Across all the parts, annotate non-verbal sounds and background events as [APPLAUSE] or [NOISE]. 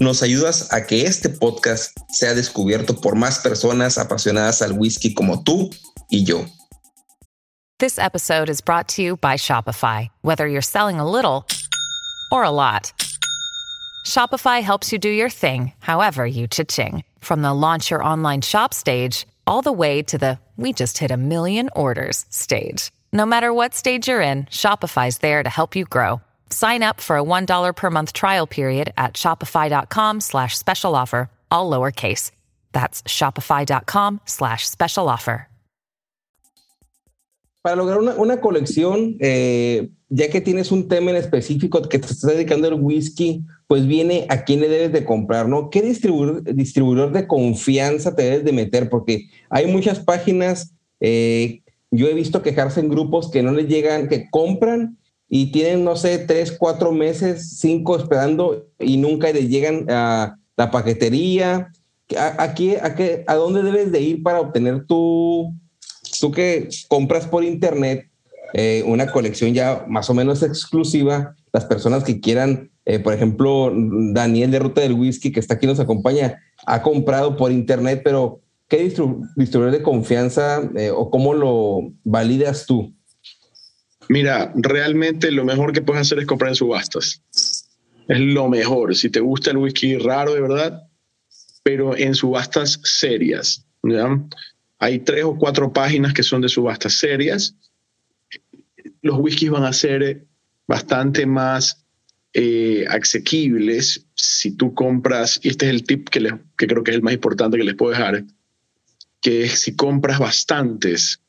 nos ayudas a que este podcast sea descubierto por más personas apasionadas al whisky como tú y yo. This episode is brought to you by Shopify. Whether you're selling a little or a lot, Shopify helps you do your thing, however you cha-ching. From the launch your online shop stage, all the way to the we just hit a million orders stage. No matter what stage you're in, Shopify's there to help you grow. Sign up for a $1 per month trial period at shopify.com slash special offer, all lowercase. That's shopify.com slash special offer. Para lograr una, una colección, eh, ya que tienes un tema en específico que te estás dedicando al whisky, pues viene a quién le debes de comprar, ¿no? ¿Qué distribuidor, distribuidor de confianza te debes de meter? Porque hay muchas páginas, eh, yo he visto quejarse en grupos que no les llegan, que compran y tienen, no sé, tres, cuatro meses, cinco esperando y nunca les llegan a la paquetería. ¿A, a, ¿A dónde debes de ir para obtener tu, tú que compras por internet eh, una colección ya más o menos exclusiva? Las personas que quieran, eh, por ejemplo, Daniel de Ruta del Whisky, que está aquí nos acompaña, ha comprado por internet, pero ¿qué distribuidor de confianza eh, o cómo lo validas tú? Mira, realmente lo mejor que puedes hacer es comprar en subastas. Es lo mejor. Si te gusta el whisky raro de verdad, pero en subastas serias. ¿ya? Hay tres o cuatro páginas que son de subastas serias. Los whiskies van a ser bastante más eh, asequibles si tú compras, y este es el tip que, que creo que es el más importante que les puedo dejar, que es si compras bastantes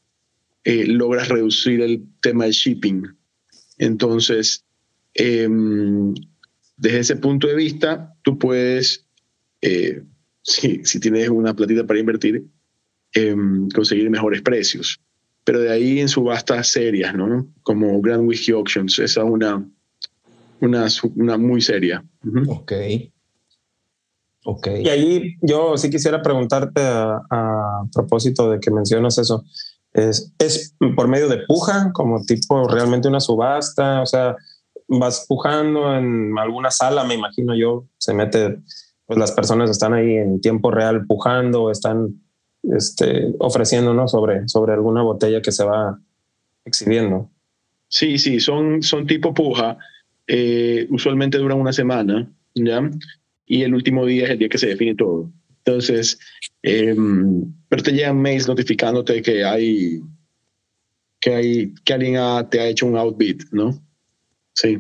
eh, logras reducir el tema del shipping. Entonces, em, desde ese punto de vista, tú puedes, eh, [LAUGHS] si, si, tienes una platita para invertir, em, conseguir mejores precios. Pero de ahí en subastas serias, ¿no? Como Grand Whisky Auctions, esa es una, una, una muy seria. Ok. Ok. Y ahí yo sí quisiera preguntarte a, a propósito de que mencionas eso. Es, es por medio de puja, como tipo realmente una subasta, o sea, vas pujando en alguna sala, me imagino yo, se mete, pues las personas están ahí en tiempo real pujando, están este, ofreciendo ¿no? sobre, sobre alguna botella que se va exhibiendo. Sí, sí, son, son tipo puja, eh, usualmente duran una semana, ¿ya? Y el último día es el día que se define todo. Entonces, eh, pero te llegan mails notificándote que hay que hay que alguien te ha hecho un outbid, ¿no? Sí.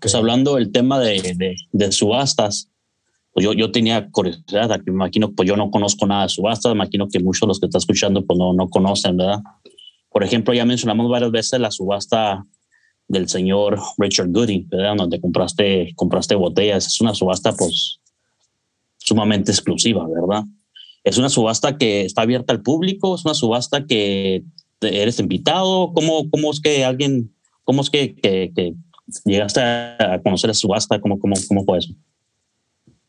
Pues hablando del tema de, de, subastas, pues yo, yo tenía curiosidad, me imagino, pues yo no conozco nada de subastas, me imagino que muchos de los que están escuchando pues no, no conocen, ¿verdad? Por ejemplo, ya mencionamos varias veces la subasta del señor Richard Gooding, ¿verdad? Donde compraste, compraste botellas. Es una subasta, pues, sumamente exclusiva, ¿verdad? Es una subasta que está abierta al público, es una subasta que eres invitado. ¿Cómo, cómo es que alguien, cómo es que, que, llegaste a conocer la subasta? ¿Cómo, cómo, cómo fue eso?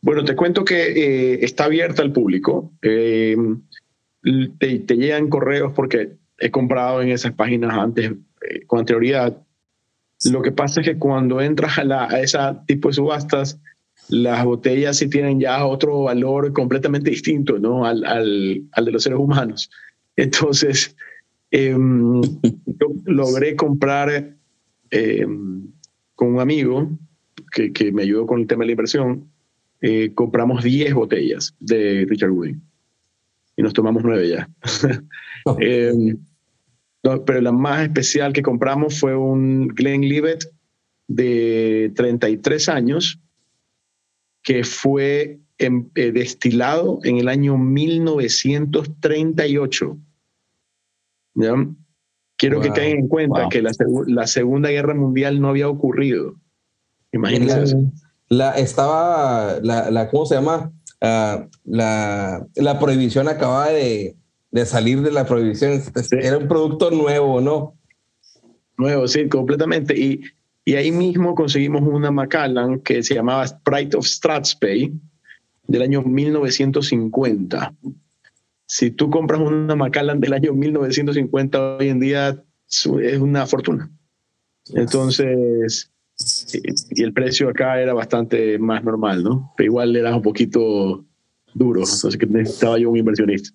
Bueno, te cuento que eh, está abierta al público. Eh, te, te, llegan correos porque he comprado en esas páginas antes eh, con anterioridad. Lo que pasa es que cuando entras a, la, a ese tipo de subastas, las botellas sí tienen ya otro valor completamente distinto ¿no? al, al, al de los seres humanos. Entonces, eh, logré comprar eh, con un amigo que, que, me ayudó con el tema de la inversión, eh, compramos 10 botellas de Richard Wooding y nos tomamos 9 ya. [LAUGHS] Oh. pero la más especial que compramos fue un Glenlivet de 33 años que fue eh, destilado en el año 1938. ¿Ya? Quiero que tengan en cuenta que la, la, Segunda Guerra Mundial no había ocurrido. Imagínense. La, estaba, la, la, ¿cómo se llama? Uh, la, la prohibición acababa de, de salir de la prohibición. Era un producto nuevo, ¿no? Nuevo, sí, completamente. Y, y ahí mismo conseguimos una Macallan que se llamaba Sprite of Strathspey del año 1950. Si tú compras una Macallan del año 1950 hoy en día es una fortuna. Entonces, y el precio acá era bastante más normal, ¿no? Pero igual era un poquito duro, entonces que necesitaba yo un inversionista.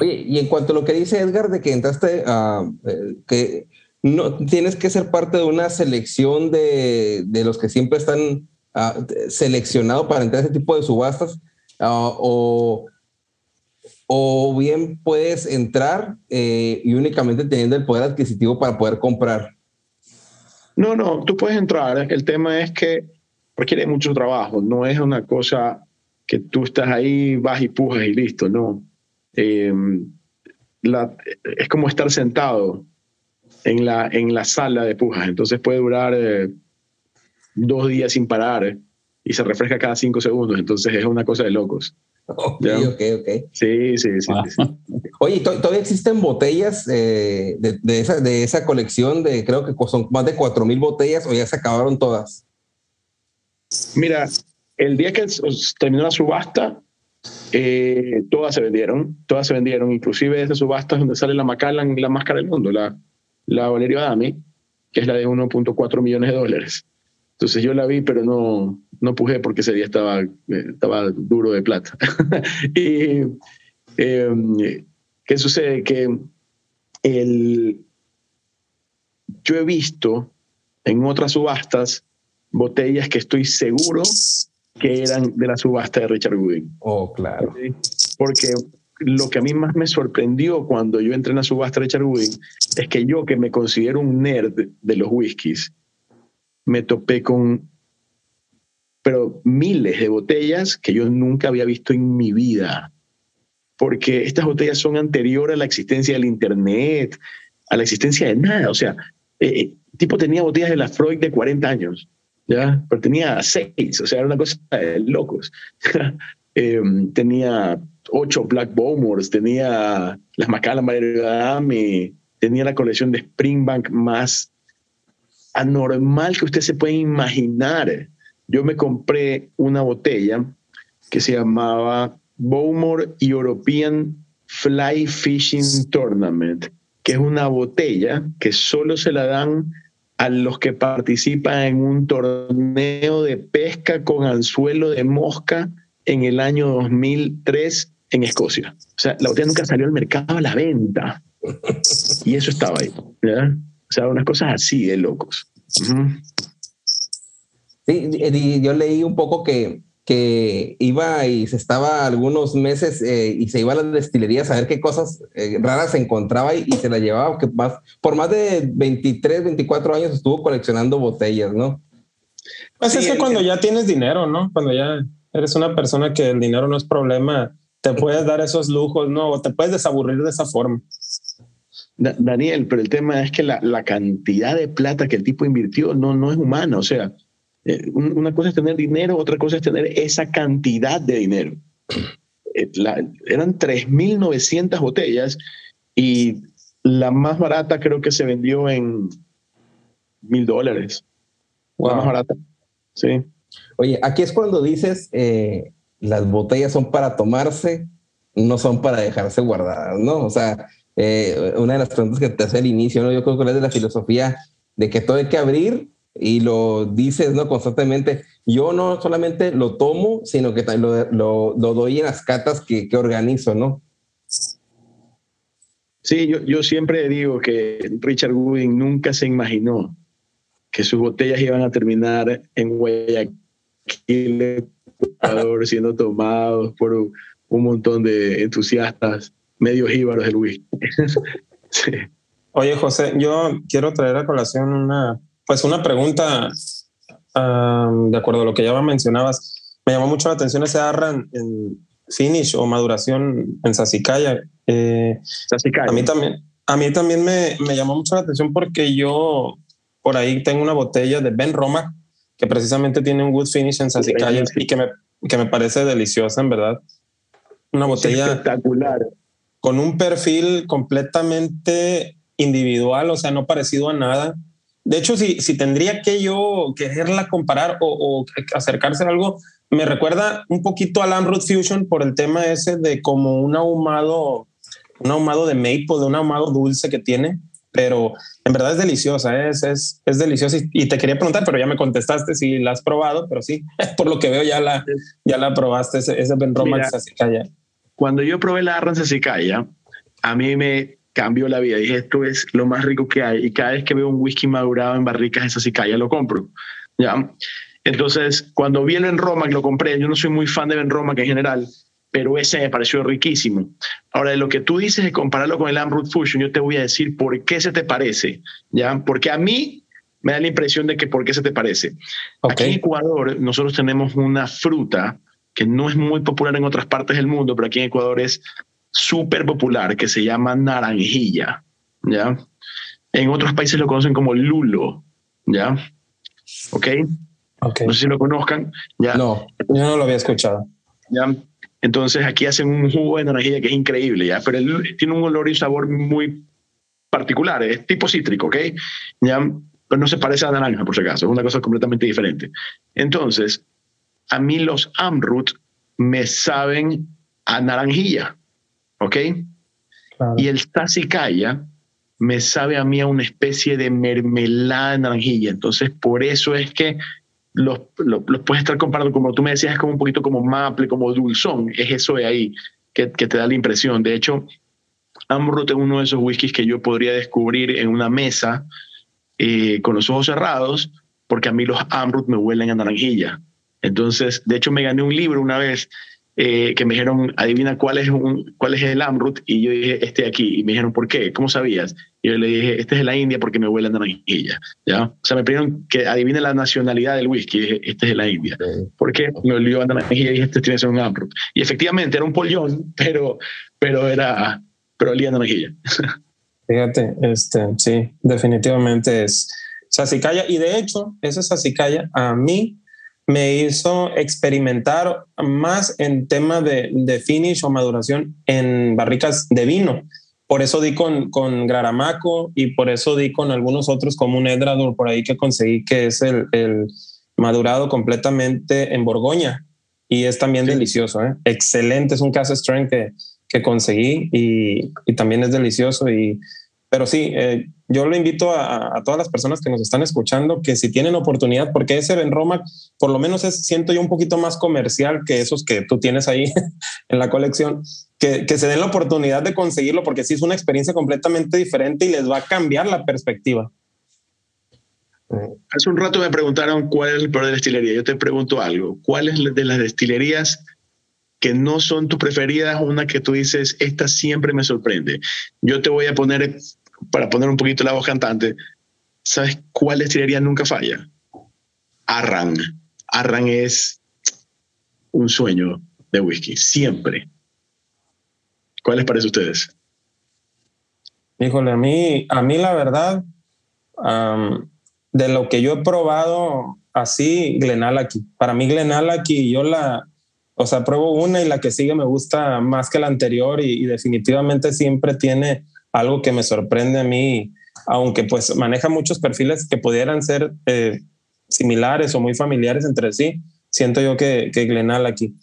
Oye, y en cuanto a lo que dice Edgar de que entraste a eh, que no tienes que ser parte de una selección de, de los que siempre están ah, seleccionados para entrar a ese tipo de subastas, ah, o, o bien puedes entrar eh, y únicamente teniendo el poder adquisitivo para poder comprar. No, no, tú puedes entrar. El tema es que requiere mucho trabajo. No es una cosa que tú estás ahí, vas y pujas y listo, no. Eh, la, es como estar sentado en la, en la sala de pujas. Entonces puede durar eh, dos días sin parar y se refresca cada cinco segundos. Entonces es una cosa de locos. Ok, ok, ok. Sí, sí, sí. Oye, ¿todavía existen botellas eh, de, de, esa, de esa colección de creo que son más de 4.000 botellas o ya se acabaron todas? Mira, el día que terminó la subasta, eh, todas se vendieron, todas se vendieron, inclusive esa subasta es donde sale la Macallan, la máscara del mundo, la, la Valerio Adami, que es la de 1.4 millones de dólares. Entonces yo la vi, pero no, no pujé porque ese día estaba, estaba duro de plata. [LAUGHS] y em, ¿qué sucede? Que el, yo he visto en otras subastas botellas que estoy seguro que eran de la subasta de Richard Gooding. Oh, claro. Porque lo que a mí más me sorprendió cuando yo entré en la subasta de Gooding es que yo, que me considero un nerd de los whiskies, me topé con pero miles de botellas que yo nunca había visto en mi vida. Porque estas botellas son anteriores a la existencia del Internet, a la existencia de nada. O sea, eh, eh tipo tenía botellas de la Freud de 40 años, ¿ya? Pero tenía seis, o sea, era una cosa de locos. [LAUGHS] eh, tenía ocho Black Bowmores, tenía las Macallan Dame, tenía la colección de Springbank más anormal que usted se puede imaginar. Yo me compré una botella que se llamaba Bowmore European Fly Fishing Tournament, que es una botella que solo se la dan a los que participan en un torneo de pesca con anzuelo de mosca en el año 2003 en Escocia. O sea, la botella nunca salió al mercado a la venta. Y eso estaba ahí. ¿verdad? O sea, unas cosas así de locos. Sí, yo leí un poco que, que iba y se estaba algunos meses eh, y se iba a las destilerías a ver qué cosas eh, raras se encontraba y, se la llevaba, que más, por más de 23, 24 años estuvo coleccionando botellas, ¿no? Pues es que cuando ya tienes dinero, ¿no? Cuando ya eres una persona que el dinero no es problema, te puedes dar esos lujos, ¿no? O te puedes desaburrir de esa forma. Daniel, pero el tema es que la, la, cantidad de plata que el tipo invirtió no, no es humana. O sea, eh, una cosa es tener dinero, otra cosa es tener esa cantidad de dinero. Eh, eran 3.900 botellas y la más barata creo que se vendió en mil dólares. La más barata. Sí. Oye, aquí es cuando dices eh, las botellas son para tomarse, no son para dejarse guardadas, ¿no? O sea, eh, una de las preguntas que te hace al inicio, ¿no? Yo creo que es de la filosofía de que todo hay que abrir y lo dices, ¿no? Constantemente. Yo no solamente lo tomo, sino que lo, lo, doy en las catas que, que organizo, ¿no? Sí, yo, yo siempre digo que Richard Gooding nunca se imaginó que sus botellas iban a terminar en Guayaquil, Ecuador, siendo tomados por un montón de entusiastas medio jíbaros del whisky. [LAUGHS] Oye, José, yo quiero traer a colación una, pues una pregunta de acuerdo a lo que ya mencionabas. Me llamó mucho la atención ese Arran en finish o maduración en Sasicaya. Eh, A mí también, a mí también me, me, llamó mucho la atención porque yo por ahí tengo una botella de Ben Roma que precisamente tiene un good finish en Sasicaya y que me, que me parece deliciosa, en verdad. Una botella espectacular. Con un perfil completamente individual, o sea, no parecido a nada. De hecho, si, si tendría que yo quererla comparar o, o acercarse a algo, me recuerda un poquito al Amroot Fusion por el tema ese de como un ahumado, un ahumado de maple, de un ahumado dulce que tiene, pero en verdad es deliciosa, ¿eh? es, es, es deliciosa. Y, te quería preguntar, pero ya me contestaste si la has probado, pero sí, [LAUGHS] por lo que veo ya la, ya la probaste, ese, ese Ben Roma Cuando yo probé la Arran Sacicaya, a mí me cambió la vida. Dije, esto es lo más rico que hay. Y cada vez que veo un whisky madurado en barricas de Sacicaya, lo compro. ¿ya? Entonces, cuando vi el Ben Roma, que lo compré, yo no soy muy fan de Ben Roma que en general, pero ese me pareció riquísimo. Ahora, de lo que tú dices de compararlo con el Amroot Fusion, yo te voy a decir por qué se te parece, ¿ya? Porque a mí me da la impresión de que por qué se te parece. Aquí en Ecuador nosotros tenemos una fruta que no es muy popular en otras partes del mundo, pero aquí en Ecuador es súper popular, que se llama naranjilla, ¿ya? En otros países lo conocen como lulo, ¿ya? ¿Ok? Okay. No sé si lo conozcan. ¿ya? No, yo no lo había escuchado. ¿ya? Entonces aquí hacen un jugo de naranjilla que es increíble, ¿ya? Pero tiene un olor y sabor muy particular, es tipo cítrico, ¿ok? ¿Ya? Pero no se parece a naranja, por si acaso, es una cosa completamente diferente. Entonces, a mí los Amrut me saben a naranjilla, ¿ok? Y el Sassicaia me sabe a mí a una especie de mermelada de naranjilla. Entonces, por eso es que los, los, puedes estar comparando, como tú me decías, es como un poquito como maple, como dulzón, es eso de ahí que, que te da la impresión. De hecho, Amrut es uno de esos whiskies que yo podría descubrir en una mesa eh, con los ojos cerrados, porque a mí los Amrut me huelen a naranjilla. Entonces, de hecho, me gané un libro una vez eh, que me dijeron, adivina cuál es, un, cuál es el Amrut, y yo dije, este aquí, y me dijeron, ¿por qué? ¿Cómo sabías? Y yo le dije, este es de la India porque me huele a naranjilla, ¿ya? O sea, me pidieron que adivine la nacionalidad del whisky, y dije, este es de la India. ¿Por qué? Me olió a naranjilla y dije, este tiene que ser un Amrut. Y efectivamente era un pollón, pero, pero era, pero olía a naranjilla. [LAUGHS] Fíjate, este, sí, definitivamente es Sasicaya, y de hecho, ese Sasicaya a mí me hizo experimentar más en tema de, de, finish o maduración en barricas de vino. Por eso di con, con Graramaco y por eso di con algunos otros como un Edrador por ahí que conseguí que es el, el madurado completamente en Borgoña y es también sí. delicioso. ¿eh? Excelente, es un caso strength que, que conseguí y, y, también es delicioso. Y, pero sí, eh, yo lo invito a, todas las personas que nos están escuchando que si tienen oportunidad, porque ese Ben Roma por lo menos es, siento yo un poquito más comercial que esos que tú tienes ahí [LAUGHS] en la colección, que, que, se den la oportunidad de conseguirlo, porque sí es una experiencia completamente diferente y les va a cambiar la perspectiva. Hace un rato me preguntaron cuál es el peor de destilería. Yo te pregunto algo. ¿Cuál es de las destilerías que no son tus preferidas, una que tú dices, esta siempre me sorprende? Yo te voy a poner para poner un poquito la voz cantante, ¿sabes cuál destilería nunca falla? Arran. Arran es un sueño de whisky, siempre. ¿Cuál les parece a ustedes? Híjole, a mí, a mí la verdad, de lo que yo he probado así, Glenallachie. Para mí Glenallachie, yo la, o sea, pruebo una y la que sigue me gusta más que la anterior y definitivamente siempre tiene algo que me sorprende a mí, aunque pues maneja muchos perfiles que pudieran ser eh, similares o muy familiares entre sí, siento yo que, que Glenallachie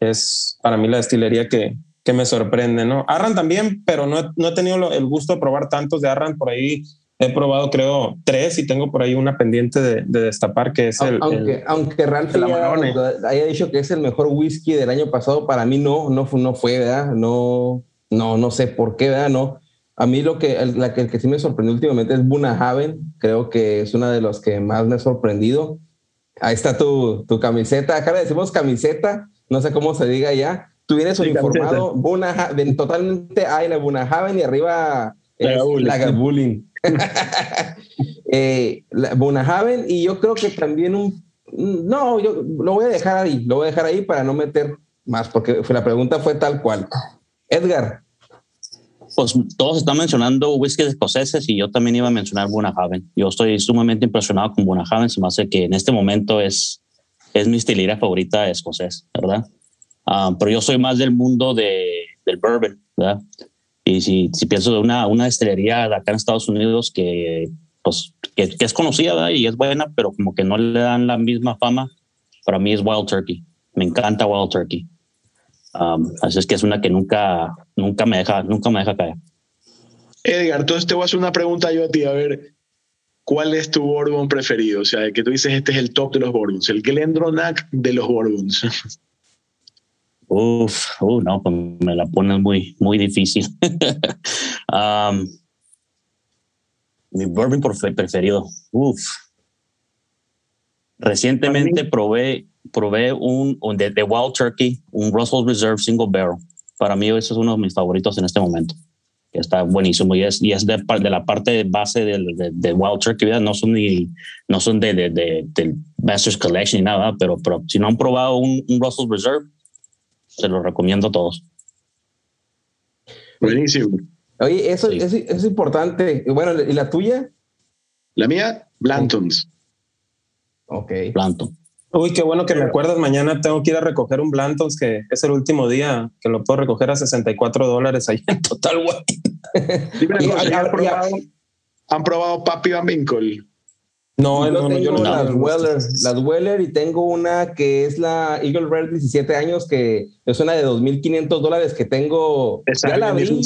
es para mí la destilería que, que me sorprende, ¿no? Arran también, pero no, no he tenido el gusto de probar tantos de Arran, por ahí he probado creo tres y tengo por ahí una pendiente de, de destapar que es el... Aunque, el, aunque Ralph haya, haya, dicho que es el mejor whisky del año pasado, para mí no, no, no fue, ¿verdad? No, no, no sé por qué, ¿verdad? No, a mí lo que, el, la que, el que sí me sorprendió últimamente es Bunahaven. Creo que es una de los que más me ha sorprendido. Ahí está tu, tu camiseta. Acá le decimos camiseta. No sé cómo se diga ya. tú vienes uniformado, totalmente hay la Bunahaven y arriba Lagavulin. [LAUGHS] eh, Bunahaven y yo creo que también un... No, yo lo voy a dejar ahí, lo voy a dejar ahí para no meter más, porque la pregunta fue tal cual. Edgar. Pues todos están mencionando whiskies escoceses y yo también iba a mencionar Bunahaven. Yo estoy sumamente impresionado con Bunahaven, se me hace que en este momento es, es mi estilera favorita escocés, ¿verdad? Ah, pero yo soy más del mundo de, del bourbon, ¿verdad? Y si, si pienso de una, una destilería de acá en Estados Unidos que, pues, que, es conocida y es buena, pero como que no le dan la misma fama, para mí es Wild Turkey. Me encanta Wild Turkey. Um, así es que es una que nunca, nunca, me deja, nunca me deja caer. Edgar, entonces te voy a hacer una pregunta yo a ti, a ver, ¿cuál es tu bourbon preferido? O sea, que tú dices este es el top de los bourbons, el Glendronach de los bourbons. [LAUGHS] Uf, uh, no, pues me la pones muy, muy difícil. [LAUGHS] um, mi bourbon preferido. Uf. Recientemente probé, probé un, un de, Wild Turkey, un Russell Reserve Single Barrel. Para mí ese es uno de mis favoritos en este momento. Está buenísimo y es, y es de, de la parte base de, de, Wild Turkey. No son, ni, no son de, de, del Masters Collection ni nada, pero, pero si no han probado un, un Russell Reserve, se lo recomiendo a todos. Buenísimo. Oye, eso, es, importante. Bueno, ¿y la tuya? La mía, Blantons. Ok. Blanton. Uy, qué bueno que me acuerdas. Mañana tengo que ir a recoger un Blantons, que es el último día que lo puedo recoger a 64 dólares ahí en Total ¿han, probado, ¿Han probado Papi Van Winkle? No, yo, no, yo no las Weller, las Weller y tengo una que es la Eagle Rare 17 años que es una de 2.500 dólares que tengo. ya la abrí,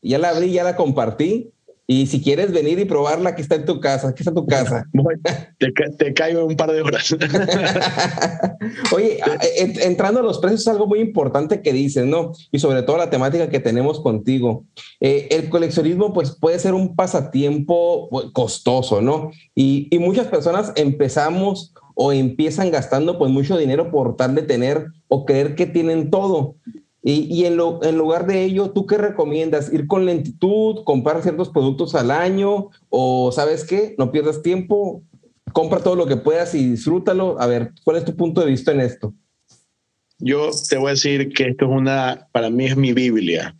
ya la abrí, ya la compartí y si quieres venir y probarla, aquí está en tu casa, aquí está tu casa. [LAUGHS] te, te caigo en un par de horas. [LAUGHS] Oye, entrando a los precios es algo muy importante que dices, ¿no? Y sobre todo la temática que tenemos contigo. Eh, el coleccionismo pues puede ser un pasatiempo pues, costoso, ¿no? Y, y muchas personas empezamos o empiezan gastando pues mucho dinero por tal de tener o creer que tienen todo. Y, en, lo, en, lugar de ello, ¿tú qué recomiendas? ¿Ir con lentitud, comprar ciertos productos al año? ¿O sabes qué? No pierdas tiempo, compra todo lo que puedas y disfrútalo. A ver, ¿cuál es tu punto de vista en esto? Yo te voy a decir que esto es una, para mí es mi Biblia.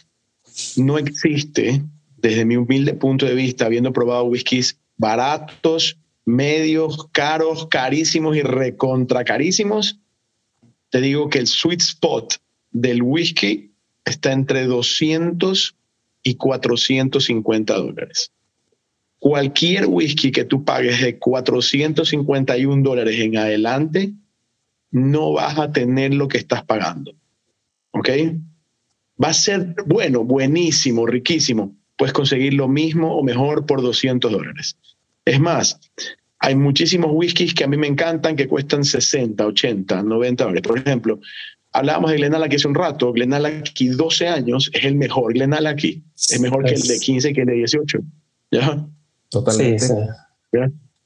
No existe, desde mi humilde punto de vista, habiendo probado whiskies baratos, medios, caros, carísimos y recontra carísimos, te digo que el sweet spot del whisky está entre 200 y 450 dólares. Cualquier whisky que tú pagues de 451 dólares en adelante, no vas a tener lo que estás pagando. ¿Ok? Va a ser bueno, buenísimo, riquísimo. Puedes conseguir lo mismo o mejor por 200 dólares. Es más, hay muchísimos whiskies que a mí me encantan que cuestan 60, 80, 90 dólares. Por ejemplo, Hablábamos de Glenallachie hace un rato. Glenallachie 12 años es el mejor Glenallachie. Es mejor que el de 15 que el de 18. ¿Ya? Totalmente.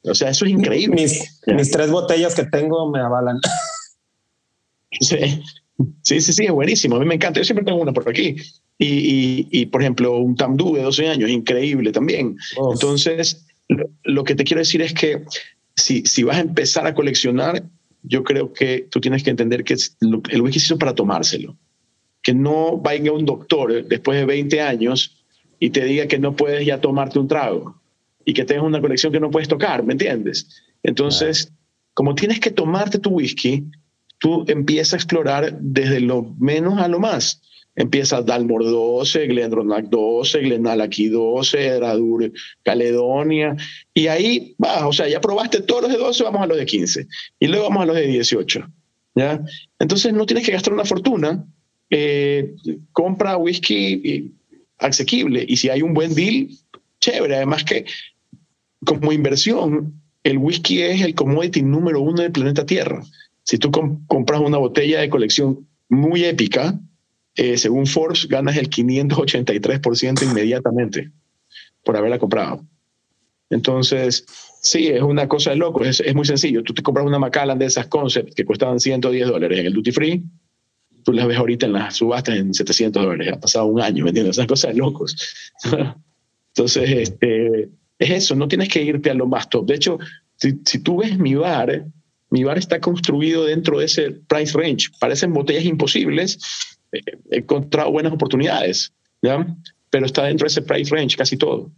O sea, eso es increíble. Mis, tres botellas que tengo me avalan. [LAUGHS] Sí. sí, sí, sí, es buenísimo. A mí me encanta. Yo siempre tengo una por aquí. Y, y, por ejemplo, un Tamdú de 12 años, increíble también. Entonces, lo, lo, que te quiero decir es que si, si vas a empezar a coleccionar, yo creo que tú tienes que entender que el whisky se hizo para tomárselo. Que no vaya un doctor después de 20 años y te diga que no puedes ya tomarte un trago y que tengas una colección que no puedes tocar, ¿me entiendes? Entonces, como tienes que tomarte tu whisky, tú empiezas a explorar desde lo menos a lo más. Empiezas Dalmor 12, Glendronach 12, Glenallachie 12, Edradur, Caledonia, y ahí vas, o sea, ya probaste todos los de 12, vamos a los de 15, y luego vamos a los de 18, ¿ya? Entonces no tienes que gastar una fortuna, eh, compra whisky eh, asequible, y si hay un buen deal, chévere, además que como inversión, el whisky es el commodity número uno del planeta Tierra. Si tú compras una botella de colección muy épica, eh, según Forbes, ganas el 583% inmediatamente por haberla comprado. Entonces, sí, es una cosa de loco, es, muy sencillo. Tú te compras una Macallan de esas Concept que costaban 110 dólares en el duty free tú las ves ahorita en las subastas en 700 dólares. Ha pasado un año, ¿me entiendes? Esas cosas de locos. [LAUGHS] Entonces, este, es eso, no tienes que irte a lo más top. De hecho, si, si tú ves mi bar, mi bar está construido dentro de ese price range. Parecen botellas imposibles. Eh, he encontrado buenas oportunidades, ¿ya? Pero está dentro de ese price range casi todo.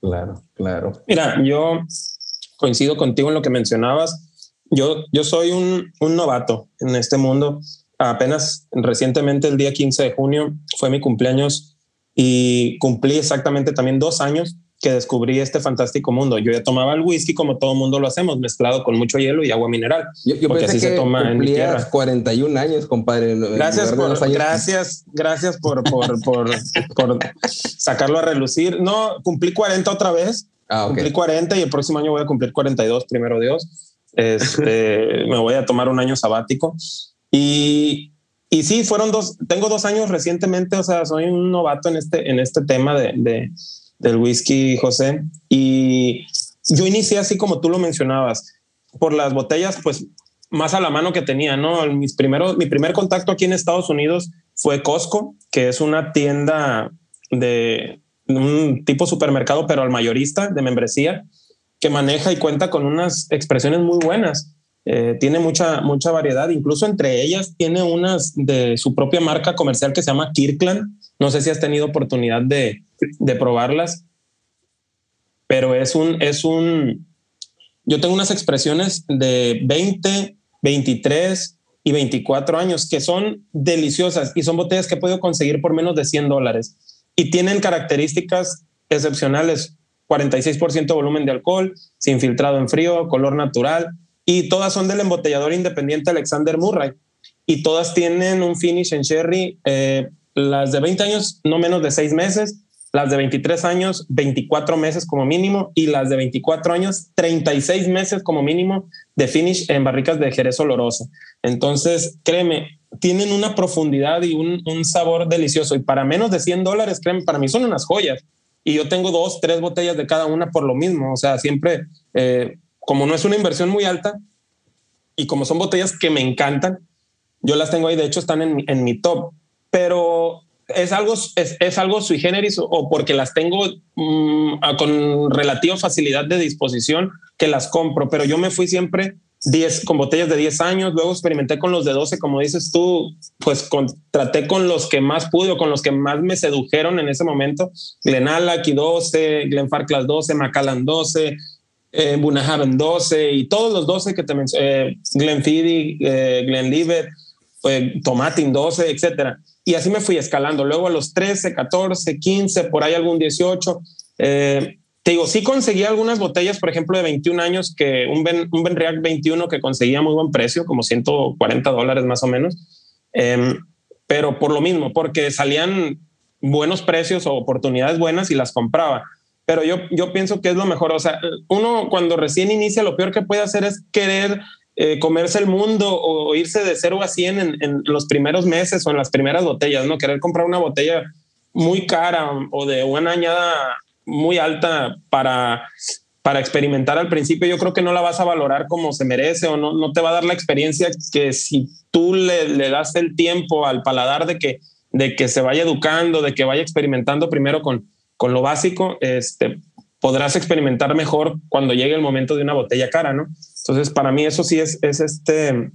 Claro, claro. Mira, yo coincido contigo en lo que mencionabas. Yo, yo soy un, un novato en este mundo. Apenas recientemente, el día 15 de junio, fue mi cumpleaños y cumplí exactamente también dos años que descubrí este fantástico mundo. Yo ya tomaba el whisky como todo mundo lo hacemos, mezclado con mucho hielo y agua mineral. Yo, yo porque así se toma en mi tierra. 41 años, compadre. Gracias por, años. gracias, gracias por, por, por, por, sacarlo a relucir. No, cumplí 40 otra vez. Ah, okay. Cumplí 40 y el próximo año voy a cumplir 42, primero Dios. Este, [LAUGHS] me voy a tomar un año sabático. Y, y sí, fueron dos, tengo dos años recientemente, o sea, soy un novato en este, en este tema de, de del whisky, José. Y yo inicié así como tú lo mencionabas, por las botellas, pues más a la mano que tenía, ¿no? Mis primeros, mi primer contacto aquí en Estados Unidos fue Costco, que es una tienda de un tipo supermercado, pero al mayorista de membresía, que maneja y cuenta con unas expresiones muy buenas. Eh, tiene mucha, mucha variedad, incluso entre ellas tiene unas de su propia marca comercial que se llama Kirkland. No sé si has tenido oportunidad de, de probarlas, pero es un, es un, yo tengo unas expresiones de 20, 23 y 24 años que son deliciosas y son botellas que he podido conseguir por menos de 100 dólares y tienen características excepcionales. 46% volumen de alcohol, sin filtrado en frío, color natural y todas son del embotellador independiente Alexander Murray y todas tienen un finish en sherry. Eh, las de 20 años no menos de 6 meses las de 23 años 24 meses como mínimo y las de 24 años 36 meses como mínimo de finish en barricas de Jerez oloroso. Entonces, créeme, tienen una profundidad y un, un sabor delicioso y para menos de 100 dólares, créeme, para mí son unas joyas. Y yo tengo dos, tres botellas de cada una por lo mismo. O sea, siempre, eh, como no es una inversión muy alta y como son botellas que me encantan, yo las tengo ahí, de hecho están en, en mi top. Pero es algo, es, es, algo sui generis o porque las tengo mmm, con relativa facilidad de disposición que las compro, pero yo me fui siempre 10 con botellas de 10 años, luego experimenté con los de 12, como dices tú, pues con, traté con los que más pude o con los que más me sedujeron en ese momento, Glenallachie 12, Glenfarclas 12, Macallan 12, eh, Bunahaven 12 y todos los 12 que te mencioné, eh, Glenfiddich, eh, Glenlivet, eh, Tomatin 12, etcétera y así me fui escalando. Luego a los 13, 14, 15, por ahí algún 18. Eh, te digo, sí conseguí algunas botellas, por ejemplo, de 21 años, que un, ben, un Benriac 21 que conseguía muy buen precio, como 140 dólares más o menos. Eh, pero por lo mismo, porque salían buenos precios o oportunidades buenas y las compraba. Pero yo, yo pienso que es lo mejor. O sea, uno cuando recién inicia, lo peor que puede hacer es querer eh, comerse el mundo o, irse de cero a 100 en, en, los primeros meses o en las primeras botellas, ¿no? Querer comprar una botella muy cara o de una añada muy alta para, para experimentar al principio, yo creo que no la vas a valorar como se merece o no, no te va a dar la experiencia que si tú le, le das el tiempo al paladar de que, de que se vaya educando, de que vaya experimentando primero con, con lo básico, este, podrás experimentar mejor cuando llegue el momento de una botella cara, ¿no? Entonces, para mí eso sí es, es este,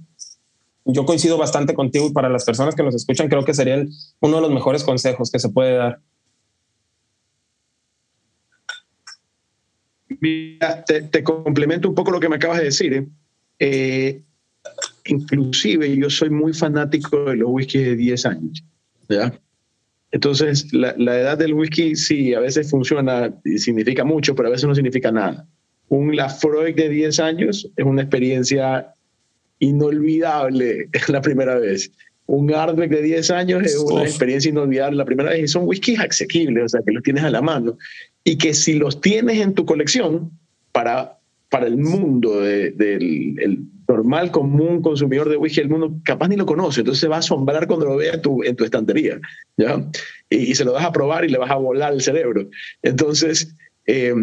yo coincido bastante contigo y para las personas que nos escuchan creo que sería el, uno de los mejores consejos que se puede dar. Mira, te, te complemento un poco lo que me acabas de decir. ¿eh? Eh, inclusive yo soy muy fanático de los whisky de 10 años. ¿ya? Entonces, la, la, edad del whisky sí, a veces funciona y significa mucho, pero a veces no significa nada un Lafroig de 10 años es una experiencia inolvidable [LAUGHS] la primera vez. Un Ardbeg de 10 años es una Uf. experiencia inolvidable la primera vez y son whiskies asequibles, o sea, que los tienes a la mano y que si los tienes en tu colección para, para el mundo de, del el normal, común consumidor de whisky, el mundo capaz ni lo conoce, entonces se va a asombrar cuando lo vea en tu, en tu estantería, ¿ya? Y, y se lo vas a probar y le vas a volar el cerebro. Entonces, eh,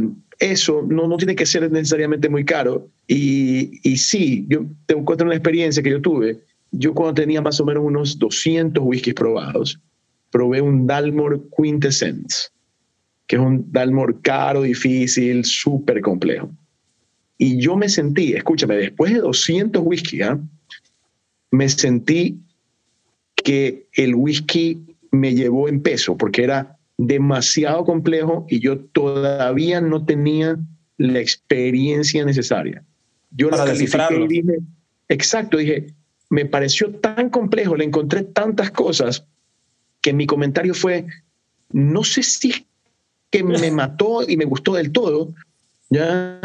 eso no, no tiene que ser necesariamente muy caro. Y, y sí, yo te cuento una experiencia que yo tuve. yo cuando tenía más o menos unos 200 whiskies probados, probé un Dalmor Quintessence, que es un Dalmor caro, difícil, súper complejo. Y yo me sentí, escúchame, después de 200 whisky, ¿ah? me sentí que el whisky me llevó en peso, porque era demasiado complejo y yo todavía no tenía la experiencia necesaria. Yo Para lo califiqué y dije, exacto, dije, me pareció tan complejo, le encontré tantas cosas que mi comentario fue, no sé si es que me [LAUGHS] mató y me gustó del todo, ya,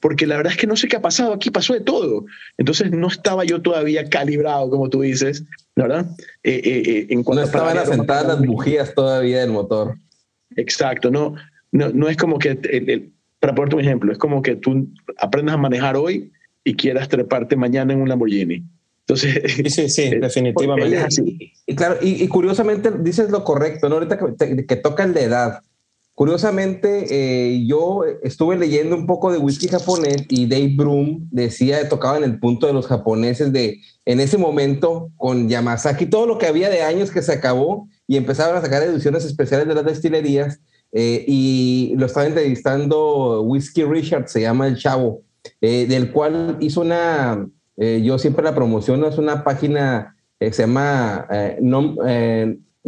porque la verdad es que no sé qué ha pasado, aquí pasó de todo. Entonces no estaba yo todavía calibrado, como tú dices, ¿verdad? Eh, eh, eh, en No cuanto a estaban asentadas las bujías todavía del motor. Exacto, no, no, no es como que, el- el- para ponerte un ejemplo, es como que tú aprendas a manejar hoy y quieras treparte mañana en un Lamborghini. Entonces, Sí, sí, sí, [LAUGHS] Eh, definitivamente. porque- así. Y claro, y, y curiosamente dices lo correcto, ¿no? Ahorita que, te- que toca el de edad. Curiosamente, eh, yo estuve leyendo un poco de whisky japonés y Dave Broom decía, tocaba en el punto de los japoneses de, en ese momento, con Yamazaki, todo lo que había de años que se acabó y empezaron a sacar ediciones especiales de las destilerías eh, y lo estaba entrevistando Whiskey Richard, se llama el chavo, eh, del cual hizo una, yo siempre la promociono, es una página eh, se llama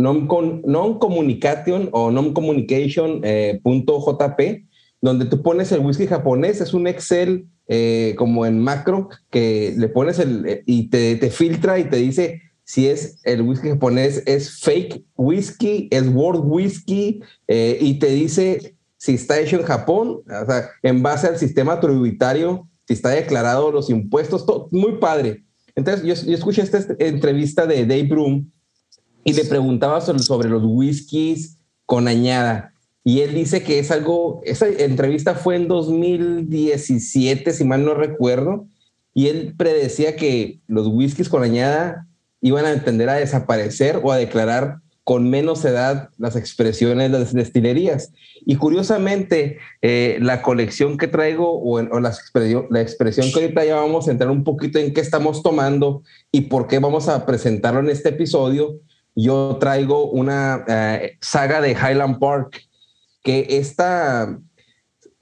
eh, non, con, non communication o non communication eh, donde tú pones el whisky japonés, es un Excel eh, como en macro que le pones el eh, y te, te filtra y te dice si es el whisky japonés, es fake whisky, es world whisky eh, y te dice si está hecho en Japón, o sea, en base al sistema tributario, si está declarado los impuestos, todo, muy padre. Entonces, yo, yo escuché esta entrevista de Dave Broom y le preguntaba sobre, sobre los whiskies con añada. Y él dice que es algo, esa entrevista fue en 2017, si mal no recuerdo, y él predecía que los whiskies con añada iban a tender a desaparecer o a declarar con menos edad las expresiones de las destilerías. Y curiosamente, eh, la colección que traigo o, en, o la, expresión, la, expresión, que ahorita ya vamos a entrar un poquito en qué estamos tomando y por qué vamos a presentarlo en este episodio, yo traigo una eh, saga de Highland Park, que esta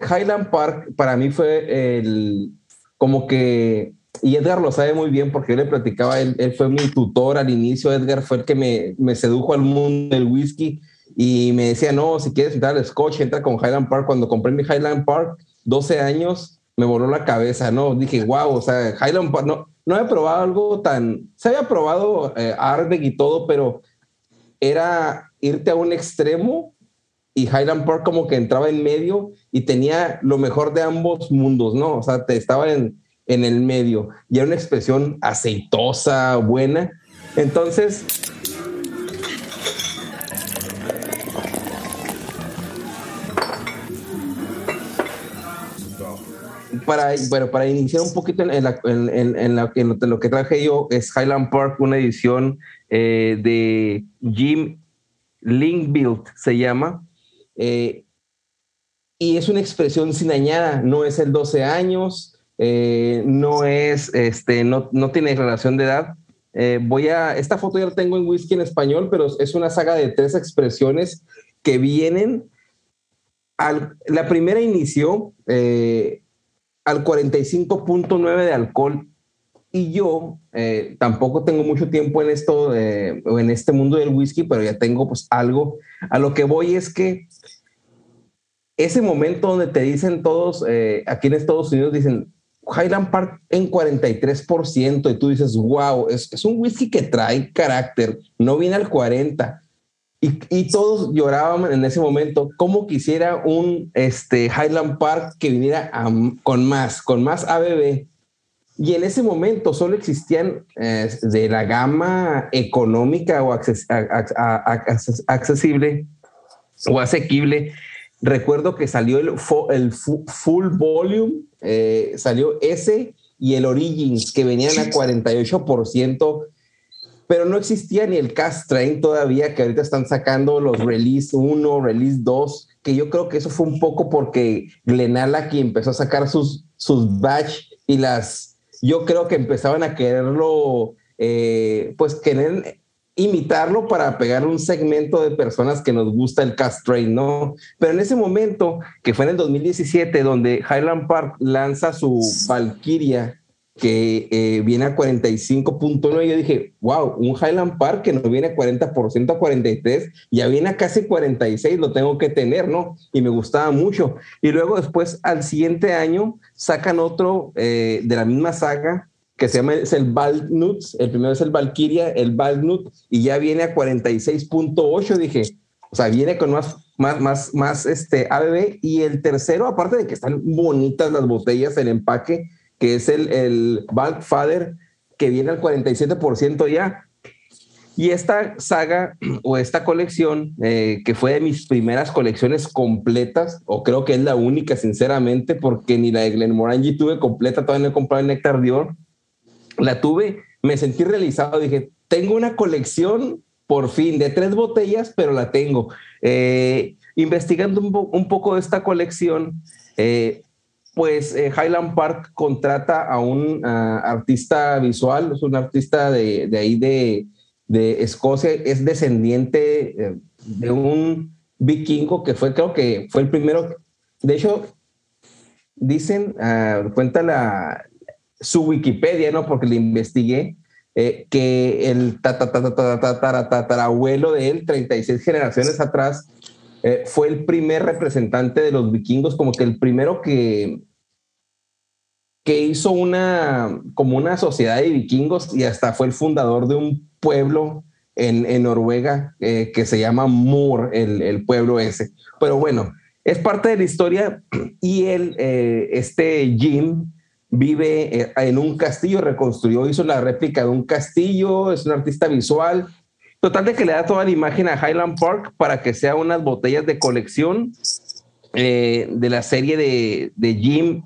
Highland Park para mí fue el, como que y Edgar lo sabe muy bien porque yo le platicaba, él, fue mi tutor al inicio, Edgar fue el que me, me, sedujo al mundo del whisky y me decía, no, si quieres entrar al Scotch, entra con Highland Park. Cuando compré mi Highland Park, 12 años, me voló la cabeza, ¿no? Dije, wow, o sea, Highland Park, no, no había probado algo tan, se había probado eh, Ardbeg y todo, pero era irte a un extremo y Highland Park como que entraba en medio y tenía lo mejor de ambos mundos, ¿no? O sea, te estaba en en el medio y era una expresión aceitosa, buena. Entonces, para, bueno, para iniciar un poquito en, la, en, en, la, en, lo que traje yo, es Highland Park, una edición eh, de Jim Linkbuild, se llama. Eh, y es una expresión sin añada, no es el 12 años, eh, no es, este, no, no tiene relación de edad. Eh, voy a, esta foto ya la tengo en whisky en español, pero es una saga de tres expresiones que vienen. Al, la primera inició eh, al 45.9 de alcohol y yo eh, tampoco tengo mucho tiempo en esto, en este mundo del whisky, pero ya tengo pues algo. A lo que voy es que ese momento donde te dicen todos, eh, aquí en Estados Unidos dicen, Highland Park en 43% y tú dices, wow, es, es, un whisky que trae carácter, no viene al 40%. Y, y todos lloraban en ese momento, como quisiera un este, Highland Park que viniera a, con más, con más ABB. Y en ese momento solo existían eh, de la gama económica o acces, a, a, accesible o asequible. Recuerdo que salió el, el full volume, eh, salió ese y el Origins, que venían a 48%, pero no existía ni el Cast Train todavía, que ahorita están sacando los Release 1, Release 2, que yo creo que eso fue un poco porque Glenallachie empezó a sacar sus, sus batch y las, yo creo que empezaban a quererlo eh, pues querer imitarlo para pegar un segmento de personas que nos gusta el cast train, ¿no? Pero en ese momento, que fue en el 2017, donde Highland Park lanza su Valkyria, que eh, viene a 45.9, yo dije, wow, un Highland Park que no viene a 40% a 43, ya viene a casi 46, lo tengo que tener, ¿no? Y me gustaba mucho. Y luego después, al siguiente año, sacan otro eh, de la misma saga, que se llama es el Valknut, el primero es el Valkyria, el Valknut, y ya viene a 46.8, dije, o sea, viene con más, más, más, más este ABB, y el tercero, aparte de que están bonitas las botellas, el empaque, que es el, el Valk Father, que viene al 47% ya, y esta saga [CLEARS THROAT] o esta colección, eh, que fue de mis primeras colecciones completas, o creo que es la única, sinceramente, porque ni la de Glenmorangie tuve completa, todavía no he comprado el Nectar Dior, la tuve, me sentí realizado, dije, tengo una colección por fin de tres botellas, pero la tengo. Eh, investigando un, poco de esta colección, eh, pues eh, Highland Park contrata a un artista visual, es un artista de, ahí de, de, Escocia, es descendiente de un vikingo que fue, creo que fue el primero, de hecho, dicen, ah, cuenta la, su Wikipedia, ¿no? Porque le investigué, eh, que el tatarabuelo de él, 36 generaciones atrás, eh, fue el primer representante de los vikingos, como que el primero que, que hizo una, como una sociedad de vikingos y hasta fue el fundador de un pueblo en, Noruega eh, que se llama Moor, el, pueblo ese. Pero bueno, es parte de la historia [CLEARS THROAT] y él, este Jim, vive eh, en un castillo, reconstruyó, hizo la réplica de un castillo, es un artista visual. Total de que le da toda la imagen a Highland Park para que sea unas botellas de colección eh, de la serie de, de Jim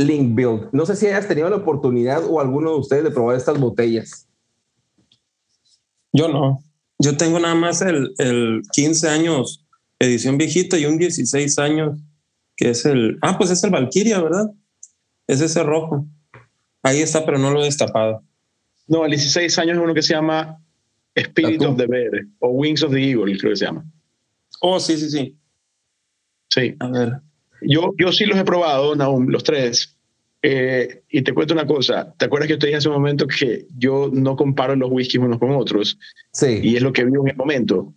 Link Build. No sé si hayas tenido la oportunidad o alguno de ustedes de probar estas botellas. Yo no. Yo tengo nada más el, el 15 años edición viejita y un 16 años que es el... Ah, pues es el Valkyria, ¿verdad? Es ese rojo. Ahí está, pero no lo he destapado. No, el 16 años es uno que se llama Spirit of the Bear o Wings of the Eagle, creo que se llama. Oh, sí, sí, sí. Sí. A ver. Yo, yo sí los he probado, Naum, los tres. Eh, y te cuento una cosa. ¿Te acuerdas que te dije hace un momento que yo no comparo los whiskies unos con otros? Sí. Y es lo que vivo en el momento.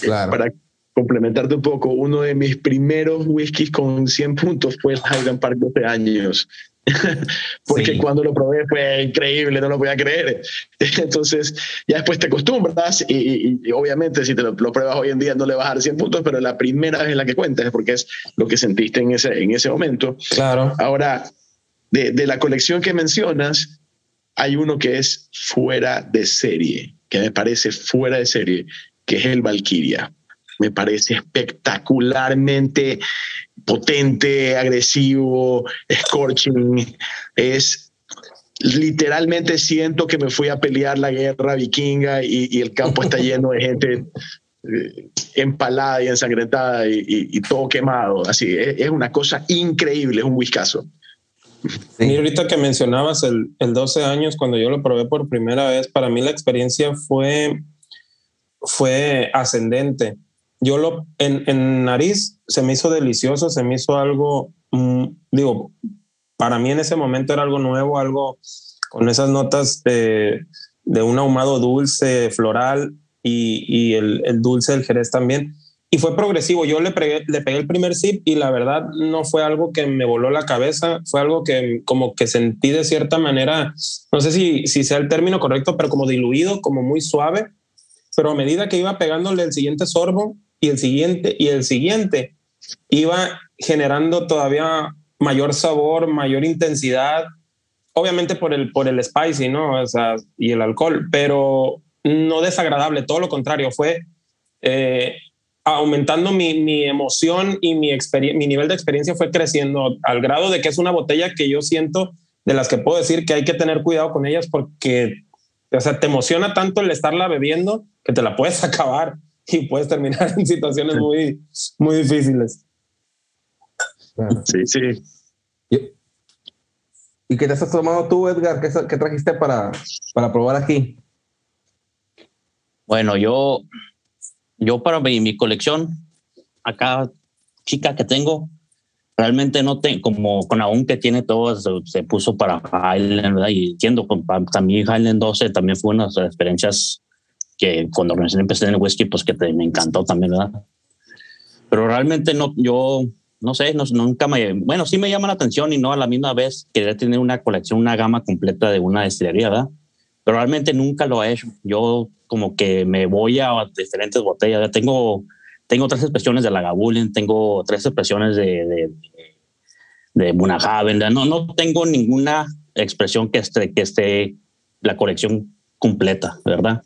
Claro. Para complementarte un poco, uno de mis primeros whiskies con 100 puntos fue el Highland Park de 12 años. [LAUGHS] Porque cuando lo probé fue increíble, no lo podía creer. [LAUGHS] Entonces, ya después te acostumbras y, obviamente si te lo, pruebas hoy en día no le vas a dar 100 puntos, pero la primera vez en la que cuentas es porque es lo que sentiste en ese, en ese momento. Claro. Ahora, de, de la colección que mencionas, hay uno que es fuera de serie, que me parece fuera de serie, que es el Valkyria me parece espectacularmente potente, agresivo, scorching. Es literalmente siento que me fui a pelear la guerra vikinga y, el campo está [LAUGHS] lleno de gente eh, empalada y ensangrentada y, todo quemado. Así, es, una cosa increíble, es un whiskazo. Y ahorita que mencionabas el, el 12 años, cuando yo lo probé por primera vez, para mí la experiencia fue, fue ascendente yo lo, en, nariz se me hizo delicioso, se me hizo algo, mm, digo, para mí en ese momento era algo nuevo, algo con esas notas de, de un ahumado dulce, floral y, y el, el, dulce del jerez también. Y fue progresivo. Yo le, le pegué el primer sip y la verdad no fue algo que me voló la cabeza, fue algo que como que sentí de cierta manera, no sé si, si sea el término correcto, pero como diluido, como muy suave. Pero a medida que iba pegándole el siguiente sorbo, y el siguiente y el siguiente iba generando todavía mayor sabor, mayor intensidad, obviamente por el, por el spicy, ¿no? Y el alcohol, pero no desagradable, todo lo contrario, fue eh, aumentando mi, mi, emoción y mi, mi nivel de experiencia fue creciendo al grado de que es una botella que yo siento de las que puedo decir que hay que tener cuidado con ellas porque, o sea, te emociona tanto el estarla bebiendo que te la puedes [LAUGHS] acabar y puedes terminar en situaciones muy, muy difíciles. Sí, sí. ¿Y qué te estás tomando tú, Edgar? ¿Qué, qué trajiste para, para probar aquí? Bueno, yo, yo para mi, mi colección, acá chica que tengo, realmente no tengo, como con aún que tiene todo, se, puso para Highland, ¿verdad? Y entiendo, también Highland 12 también fue una de las experiencias que cuando recién empecé en el whisky, pues que me encantó también, ¿verdad? Pero realmente no, yo no sé, no, nunca me, bueno, sí me llama la atención y no a la misma vez querer tener una colección, una gama completa de una destilería, ¿verdad? Pero realmente nunca lo he hecho. Yo como que me voy a diferentes botellas. Ya tengo, tengo tres expresiones de Lagavulin, tengo tres expresiones de, de, de Bunahaven. No, no tengo ninguna expresión que esté, que esté la colección completa, ¿verdad?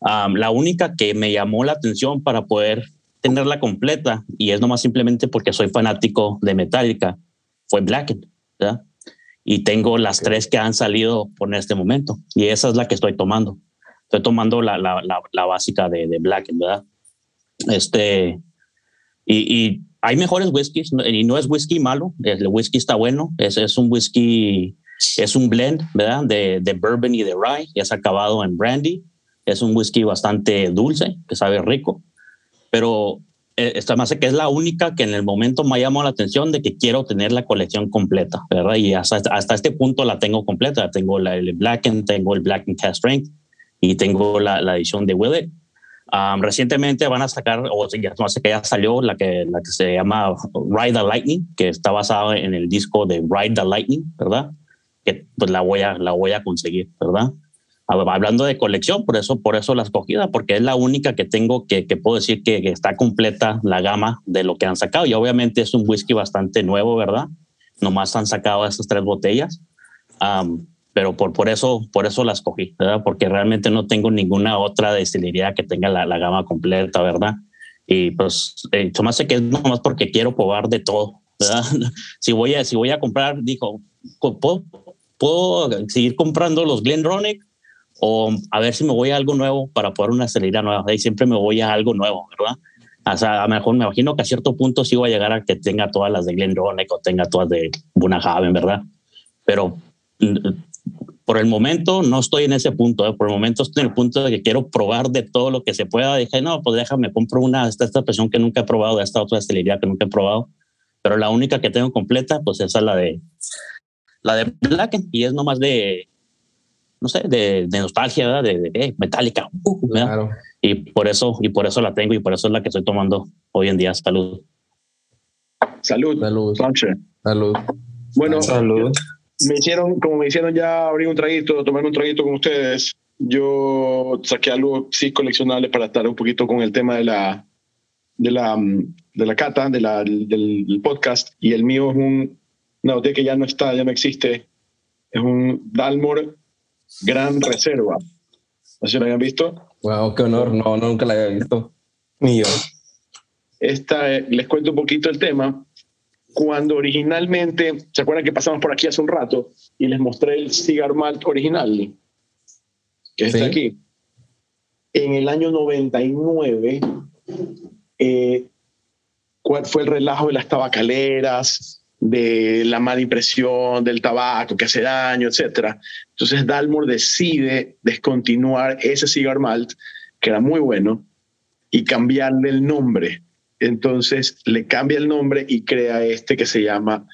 La única que me llamó la atención para poder tenerla completa, y es nomás simplemente porque soy fanático de Metallica, fue Blacken, ¿verdad? Y tengo las tres que han salido por este momento, y esa es la que estoy tomando. Estoy tomando la, la, la, básica de, de Blacken, ¿verdad? Este, y, y, hay mejores whiskies, y no es whisky malo, el whisky está bueno, es, es un whisky, es un blend, ¿verdad? De, de bourbon y de rye, y es acabado en brandy es un whisky bastante dulce, que sabe rico, pero eh, esta más que es la única que en el momento me llamó la atención de que quiero tener la colección completa, ¿verdad? Y hasta, hasta este punto la tengo completa. Tengo la, el Blacken, tengo el Blacken Cast Strength y tengo la, la edición de Willet. recientemente van a sacar, o ya no sé que ya salió, la que, la que se llama Ride the Lightning, que está basada en el disco de Ride the Lightning, ¿verdad? Que pues la voy a, la voy a conseguir, ¿verdad? Hablando de colección, por eso, por eso la escogida, porque es la única que tengo que, que puedo decir que, está completa la gama de lo que han sacado. Y obviamente es un whisky bastante nuevo, ¿verdad? Nomás han sacado esas tres botellas. pero por, por, eso, por eso la escogí, ¿verdad? Porque realmente no tengo ninguna otra destilería que tenga la, la gama completa, ¿verdad? Y pues, eh, sé que es nomás porque quiero probar de todo, ¿verdad? [LAUGHS] si, voy a, si voy a comprar, dijo, ¿puedo, puedo seguir comprando los Glenronic o a ver si me voy a algo nuevo para poder una salida nueva. Y siempre me voy a algo nuevo, ¿verdad? O sea, a lo mejor me imagino que a cierto punto sí voy a llegar a que tenga todas las de Glendronach o tenga todas de Bunahaven, ¿verdad? Pero mm, por el momento no estoy en ese punto. ¿eh? Por el momento estoy en el punto de que quiero probar de todo lo que se pueda. Dije, no, pues déjame, compro una, esta, esta que nunca he probado, de esta otra destilería que nunca he probado. Pero la única que tengo completa, pues esa es la de la de Blacken y es nomás de no sé, de, nostalgia, ¿verdad? De, de, metálica. Uh, claro. Y por eso, y por eso la tengo y por eso es la que estoy tomando hoy en día. Salud. Salud. Salud. Salud. Bueno, Salud. me hicieron, como me hicieron ya abrir un traguito, tomar un traguito con ustedes, yo saqué algo sí coleccionable para estar un poquito con el tema de la, de la, de la cata, de la, del, podcast. Y el mío es un, una botella que ya no está, ya no existe. Es un Dalmor Gran Reserva. No sé si lo habían visto. Wow, qué honor. No, nunca la había visto. Ni yo. Esta, eh, les cuento un poquito el tema. Cuando originalmente, ¿se acuerdan que pasamos por aquí hace un rato y les mostré el Cigar Malt original? Que está aquí. En el año 99, eh, ¿cuál fue el relajo de las tabacaleras? De la mala impresión del tabaco que hace daño, etc. Entonces Dalmor decide descontinuar ese cigar malt, que era muy bueno, y cambiarle el nombre. Entonces le cambia el nombre y crea este que se llama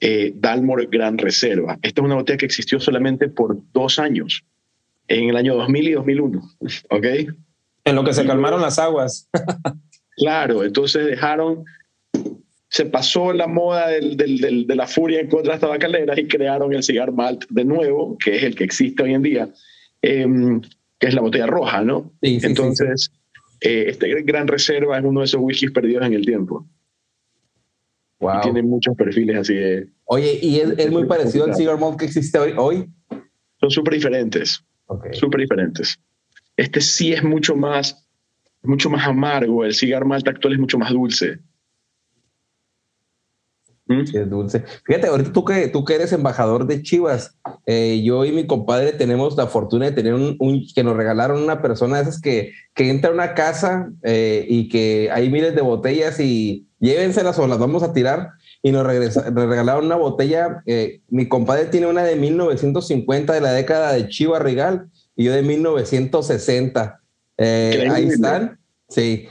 eh, Dalmor Gran Reserva. Esta es una botella que existió solamente por dos años, en el año 2000 y 2001. ¿Ok? En lo que se calmaron las aguas. claro, entonces dejaron se pasó la moda del, del, de la furia en contra de las tabacaleras y crearon el cigar malt de nuevo, que es el que existe hoy en día, em, que es la botella roja, ¿no? Entonces, eh, este Gran Reserva es uno de esos whiskies perdidos en el tiempo. Wow. tiene muchos perfiles así de... Oye, ¿y es, muy parecido al cigar malt que existe hoy? hoy? Son súper diferentes. Okay. Súper diferentes. Este sí es mucho más, mucho más amargo. El cigar malt actual es mucho más dulce. Sí, es dulce. Fíjate, ahorita tú que, tú que eres embajador de Chivas, eh, yo y mi compadre tenemos la fortuna de tener un, que nos regalaron una persona de esas que, que entra a una casa eh, y que hay miles de botellas y llévenselas o las vamos a tirar. y nos, regalaron una botella. Eh, mi compadre tiene una de 1950 de la década de Chiva Regal y yo de 1960. Eh, ahí están. Sí.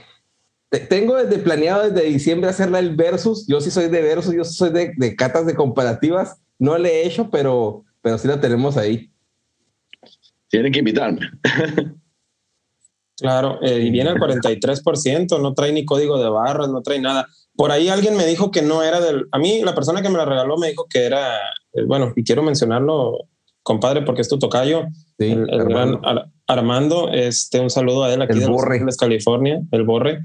Tengo desde planeado desde diciembre hacerla el versus. Yo sí soy de versus, yo soy de, de catas de comparativas. No le he hecho, pero, pero sí la tenemos ahí. Tienen que invitarme. claro, eh, y viene al 43%, no trae ni código de barras, no trae nada. Por ahí alguien me dijo que no era del. A mí, la persona que me la regaló me dijo que era. Eh, bueno, y quiero mencionarlo, compadre, porque es tu tocayo. el, gran Armando. Este, un saludo a él aquí de Borre. California, el Borre.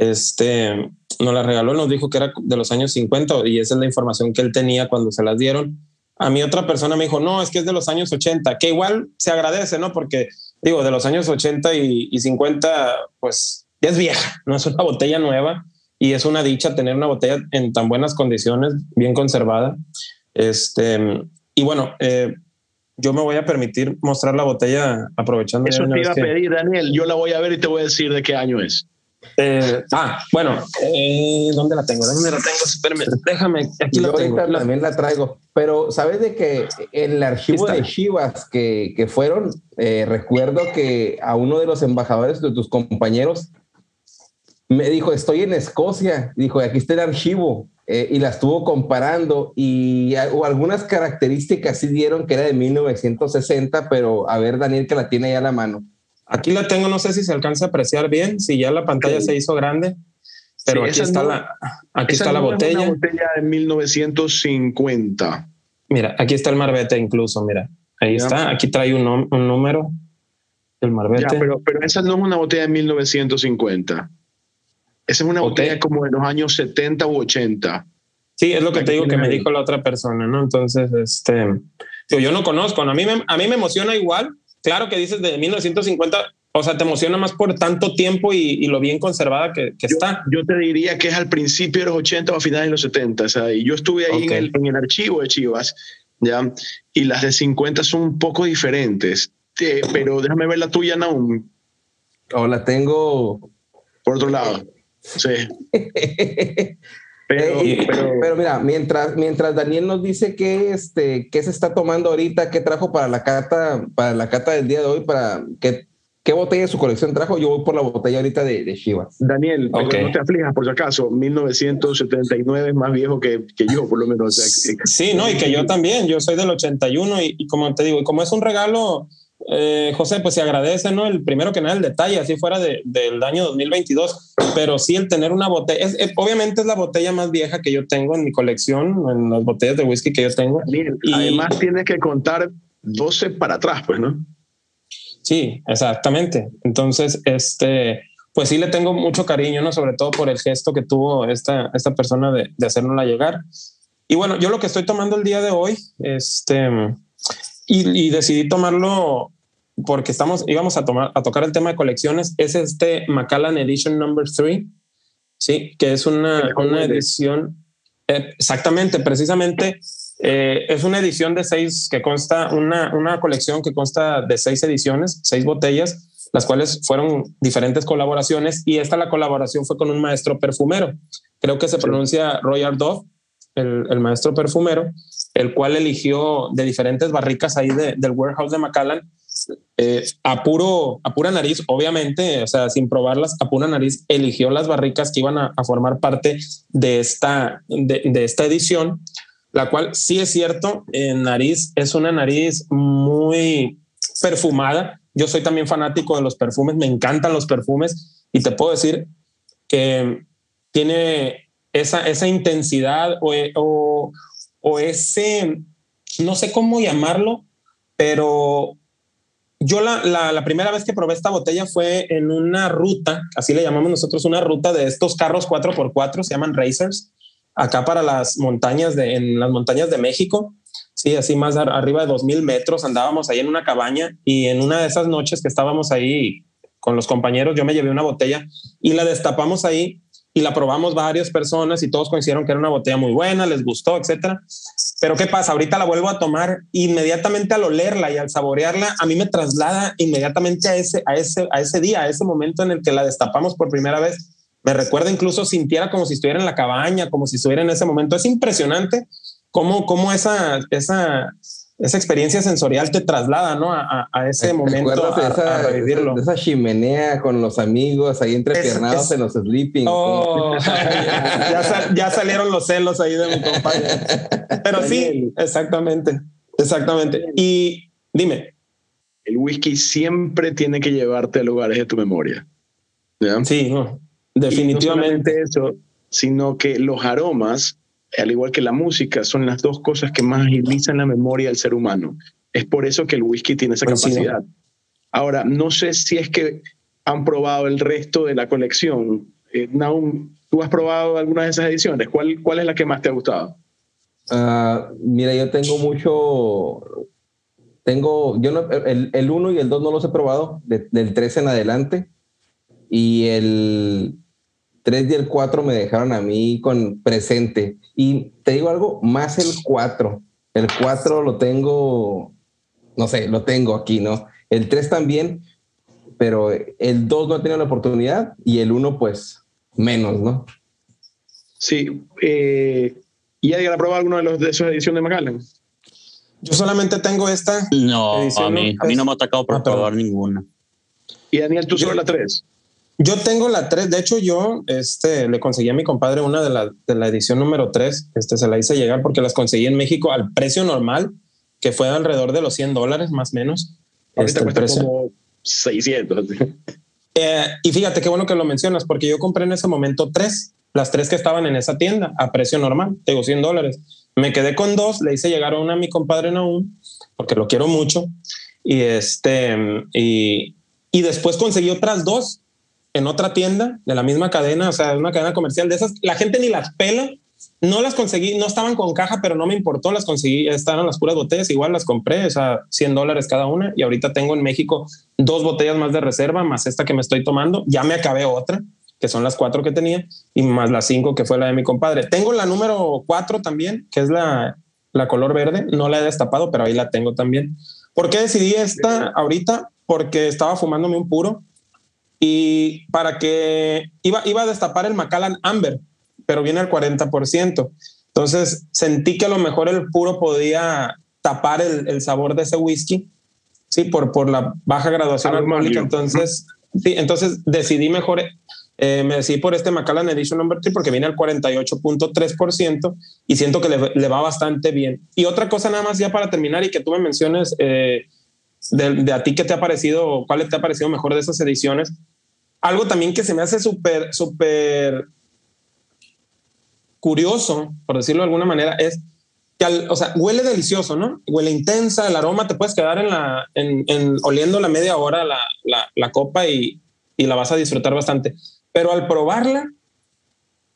Este nos la regaló, nos dijo que era de los años 50 y esa es la información que él tenía cuando se las dieron. A mí otra persona me dijo, no, es que es de los años 80, que igual se agradece, ¿no? Porque digo, de los años 80 y, y 50, pues ya es vieja, no es una botella nueva y es una dicha tener una botella en tan buenas condiciones, bien conservada. Este, y bueno, eh, yo me voy a permitir mostrar la botella aprovechando. Eso te iba a pedir, Daniel. Yo la voy a ver y te voy a decir de qué año es. Eh, ah, bueno, eh, ¿dónde la tengo? ¿Dónde la tengo? Espérame, déjame, aquí la tengo. también la traigo, pero sabes de que en el archivo de Chivas que, que fueron, eh, recuerdo que a uno de los embajadores de tus compañeros me dijo, estoy en Escocia, dijo, aquí está el archivo, eh, y la estuvo comparando y o algunas características sí dieron que era de 1960, pero a ver, Daniel, que la tiene ahí a la mano. Aquí la tengo, no sé si se alcanza a apreciar bien, si ya la pantalla se hizo grande, pero aquí está la, aquí está la botella. Es una botella de 1950. Mira, aquí está el marbete incluso, mira, ahí está, aquí trae un, un número del marbete. Ya, pero, pero esa no es una botella de 1950. Esa es una botella como de los años 70 u 80. Sí, es lo que te digo que me dijo la otra persona, ¿no? Entonces, este, yo no conozco, a mí me, a mí me emociona igual. Claro que dices de 1950, o sea, te emociona más por tanto tiempo y, lo bien conservada que, está. Yo te diría que es al principio de los 80 o a finales de los 70. O sea, y yo estuve ahí en, el, en, el, archivo de Chivas, ¿ya? Y las de 50 son un poco diferentes. pero déjame ver la tuya, Naum. O la tengo. Por otro lado. Sí. [LAUGHS] Pero, pero, mira, mientras, mientras Daniel nos dice que este, qué se está tomando ahorita, qué trajo para la cata, para la cata del día de hoy, para qué, qué botella de su colección trajo, yo voy por la botella ahorita de, de Chivas. Daniel, no te aflijas por si acaso, 1979 es más viejo que, que yo, por lo menos. sí, no, y que yo también, yo soy del 81 y, y como te digo, como es un regalo eh, José, pues se agradece, ¿no? El primero que nada, el detalle, así fuera de, del año 2022, pero sí el tener una botella, obviamente es la botella más vieja que yo tengo en mi colección, en las botellas de whisky que yo tengo. y además tienes que contar 12 para atrás, pues, ¿no? Sí, exactamente. Entonces, este, pues sí le tengo mucho cariño, ¿no? Sobre todo por el gesto que tuvo esta, esta persona de, de hacérnosla llegar. Y bueno, yo lo que estoy tomando el día de hoy, este y, decidí tomarlo porque estamos, íbamos a, tomar, a tocar el tema de colecciones. Es este Macallan Edition Number 3, ¿sí? que es una, una edición, eh, exactamente, precisamente, eh, es una edición de seis que consta, una, una colección que consta de seis ediciones, seis botellas, las cuales fueron diferentes colaboraciones y esta la colaboración fue con un maestro perfumero. Creo que se pronuncia Royal Dove, el, maestro perfumero el cual eligió de diferentes barricas ahí del warehouse de Macallan, eh, a, puro, a pura nariz, obviamente, o sea, sin probarlas, a pura nariz, eligió las barricas que iban a, formar parte de esta, de, esta edición, la cual sí es cierto, en nariz es una nariz muy perfumada. Yo soy también fanático de los perfumes, me encantan los perfumes y te puedo decir que tiene esa, esa intensidad o, o ese, no sé cómo llamarlo, pero yo la, la, primera vez que probé esta botella fue en una ruta, así le llamamos nosotros, una ruta de estos carros 4x4, se llaman Racers, acá para las montañas de, en las montañas de México. Sí, así más arriba de 2000 metros, andábamos ahí en una cabaña y en una de esas noches que estábamos ahí con los compañeros, yo me llevé una botella y la destapamos ahí y la probamos varias personas y todos coincidieron que era una botella muy buena, les gustó, etcétera. Pero ¿qué pasa? Ahorita la vuelvo a tomar inmediatamente al olerla y al saborearla, a mí me traslada inmediatamente a ese, a ese, a ese día, a ese momento en el que la destapamos por primera vez. me recuerda incluso sintiera como si estuviera en la cabaña, como si estuviera en ese momento. Es impresionante cómo, cómo esa, esa, esa experiencia sensorial te traslada, ¿no? A, a ese momento a, esa, a revivirlo. esa chimenea con los amigos ahí entrepiernados en los sleeping. Oh, [LAUGHS] ya, ya, salieron los celos ahí de mi compañero. Pero sí, exactamente, exactamente. Y dime. El whisky siempre tiene que llevarte a lugares de tu memoria. Sí, definitivamente. no eso, sino que los aromas al igual que la música, son las dos cosas que más agilizan la memoria del ser humano. Es por eso que el whisky tiene esa capacidad. Ahora, no sé si es que han probado el resto de la colección. Eh, Naum, ¿tú has probado alguna de esas ediciones? ¿Cuál, cuál es la que más te ha gustado? Uh, mira, yo tengo mucho. Tengo, yo no, el, el 1 y el 2 no los he probado, del 3 en adelante. Y el, 3 y el 4 me dejaron a mí con presente. Y te digo algo, más el 4. El 4 lo tengo, no sé, lo tengo aquí, ¿no? El 3 también, pero el 2 no ha tenido la oportunidad y el 1 pues menos, ¿no? Sí. Eh, ¿Y alguien ha probado alguno de los de esas ediciones de Macallan? Yo solamente tengo esta. No, a mí, a mí no me ha atacado por probar ninguna. ¿Y Daniel, tú solo la 3? Yo tengo la 3, de hecho yo este, le conseguí a mi compadre una de la, de la edición número 3, este, se la hice llegar porque las conseguí en México al precio normal, que fue alrededor de los 100 dólares más o menos. Ahorita este, cuesta como 600. Eh, y fíjate qué bueno que lo mencionas, porque yo compré en ese momento tres, las tres que estaban en esa tienda a precio normal, tengo 100 dólares. Me quedé con dos, le hice llegar una a mi compadre Naum, porque lo quiero mucho, y, este, y, y después conseguí otras dos en otra tienda de la misma cadena, o sea, una cadena comercial de esas, la gente ni las pela. No las conseguí, no estaban con caja, pero no me importó, las conseguí, estaban las puras botellas, igual las compré, o sea, 100 dólares cada una y ahorita tengo en México dos botellas más de reserva, más esta que me estoy tomando, ya me acabé otra, que son las cuatro que tenía, y más las cinco que fue la de mi compadre. Tengo la número cuatro también, que es la, la color verde, no la he destapado, pero ahí la tengo también. ¿Por qué decidí esta ahorita? Porque estaba fumándome un puro y para que iba, iba a destapar el Macallan Amber, pero viene al 40%. Entonces sentí que a lo mejor el puro podía tapar el, el sabor de ese whisky, sí, por, por la baja graduación alcohólica. Entonces, sí, entonces decidí mejor, eh, me decidí por este Macallan Edition Number 3 porque viene al 48.3% y siento que le, le, va bastante bien. Y otra cosa nada más ya para terminar y que tú me menciones, eh, de, de, a ti qué te ha parecido, cuál te ha parecido mejor de esas ediciones, algo también que se me hace súper, súper curioso, por decirlo de alguna manera, es que, o sea, huele delicioso, ¿no? Huele intensa, el aroma, te puedes quedar en la, en, oliendo la media hora la, la, copa y, y, la vas a disfrutar bastante. Pero al probarla,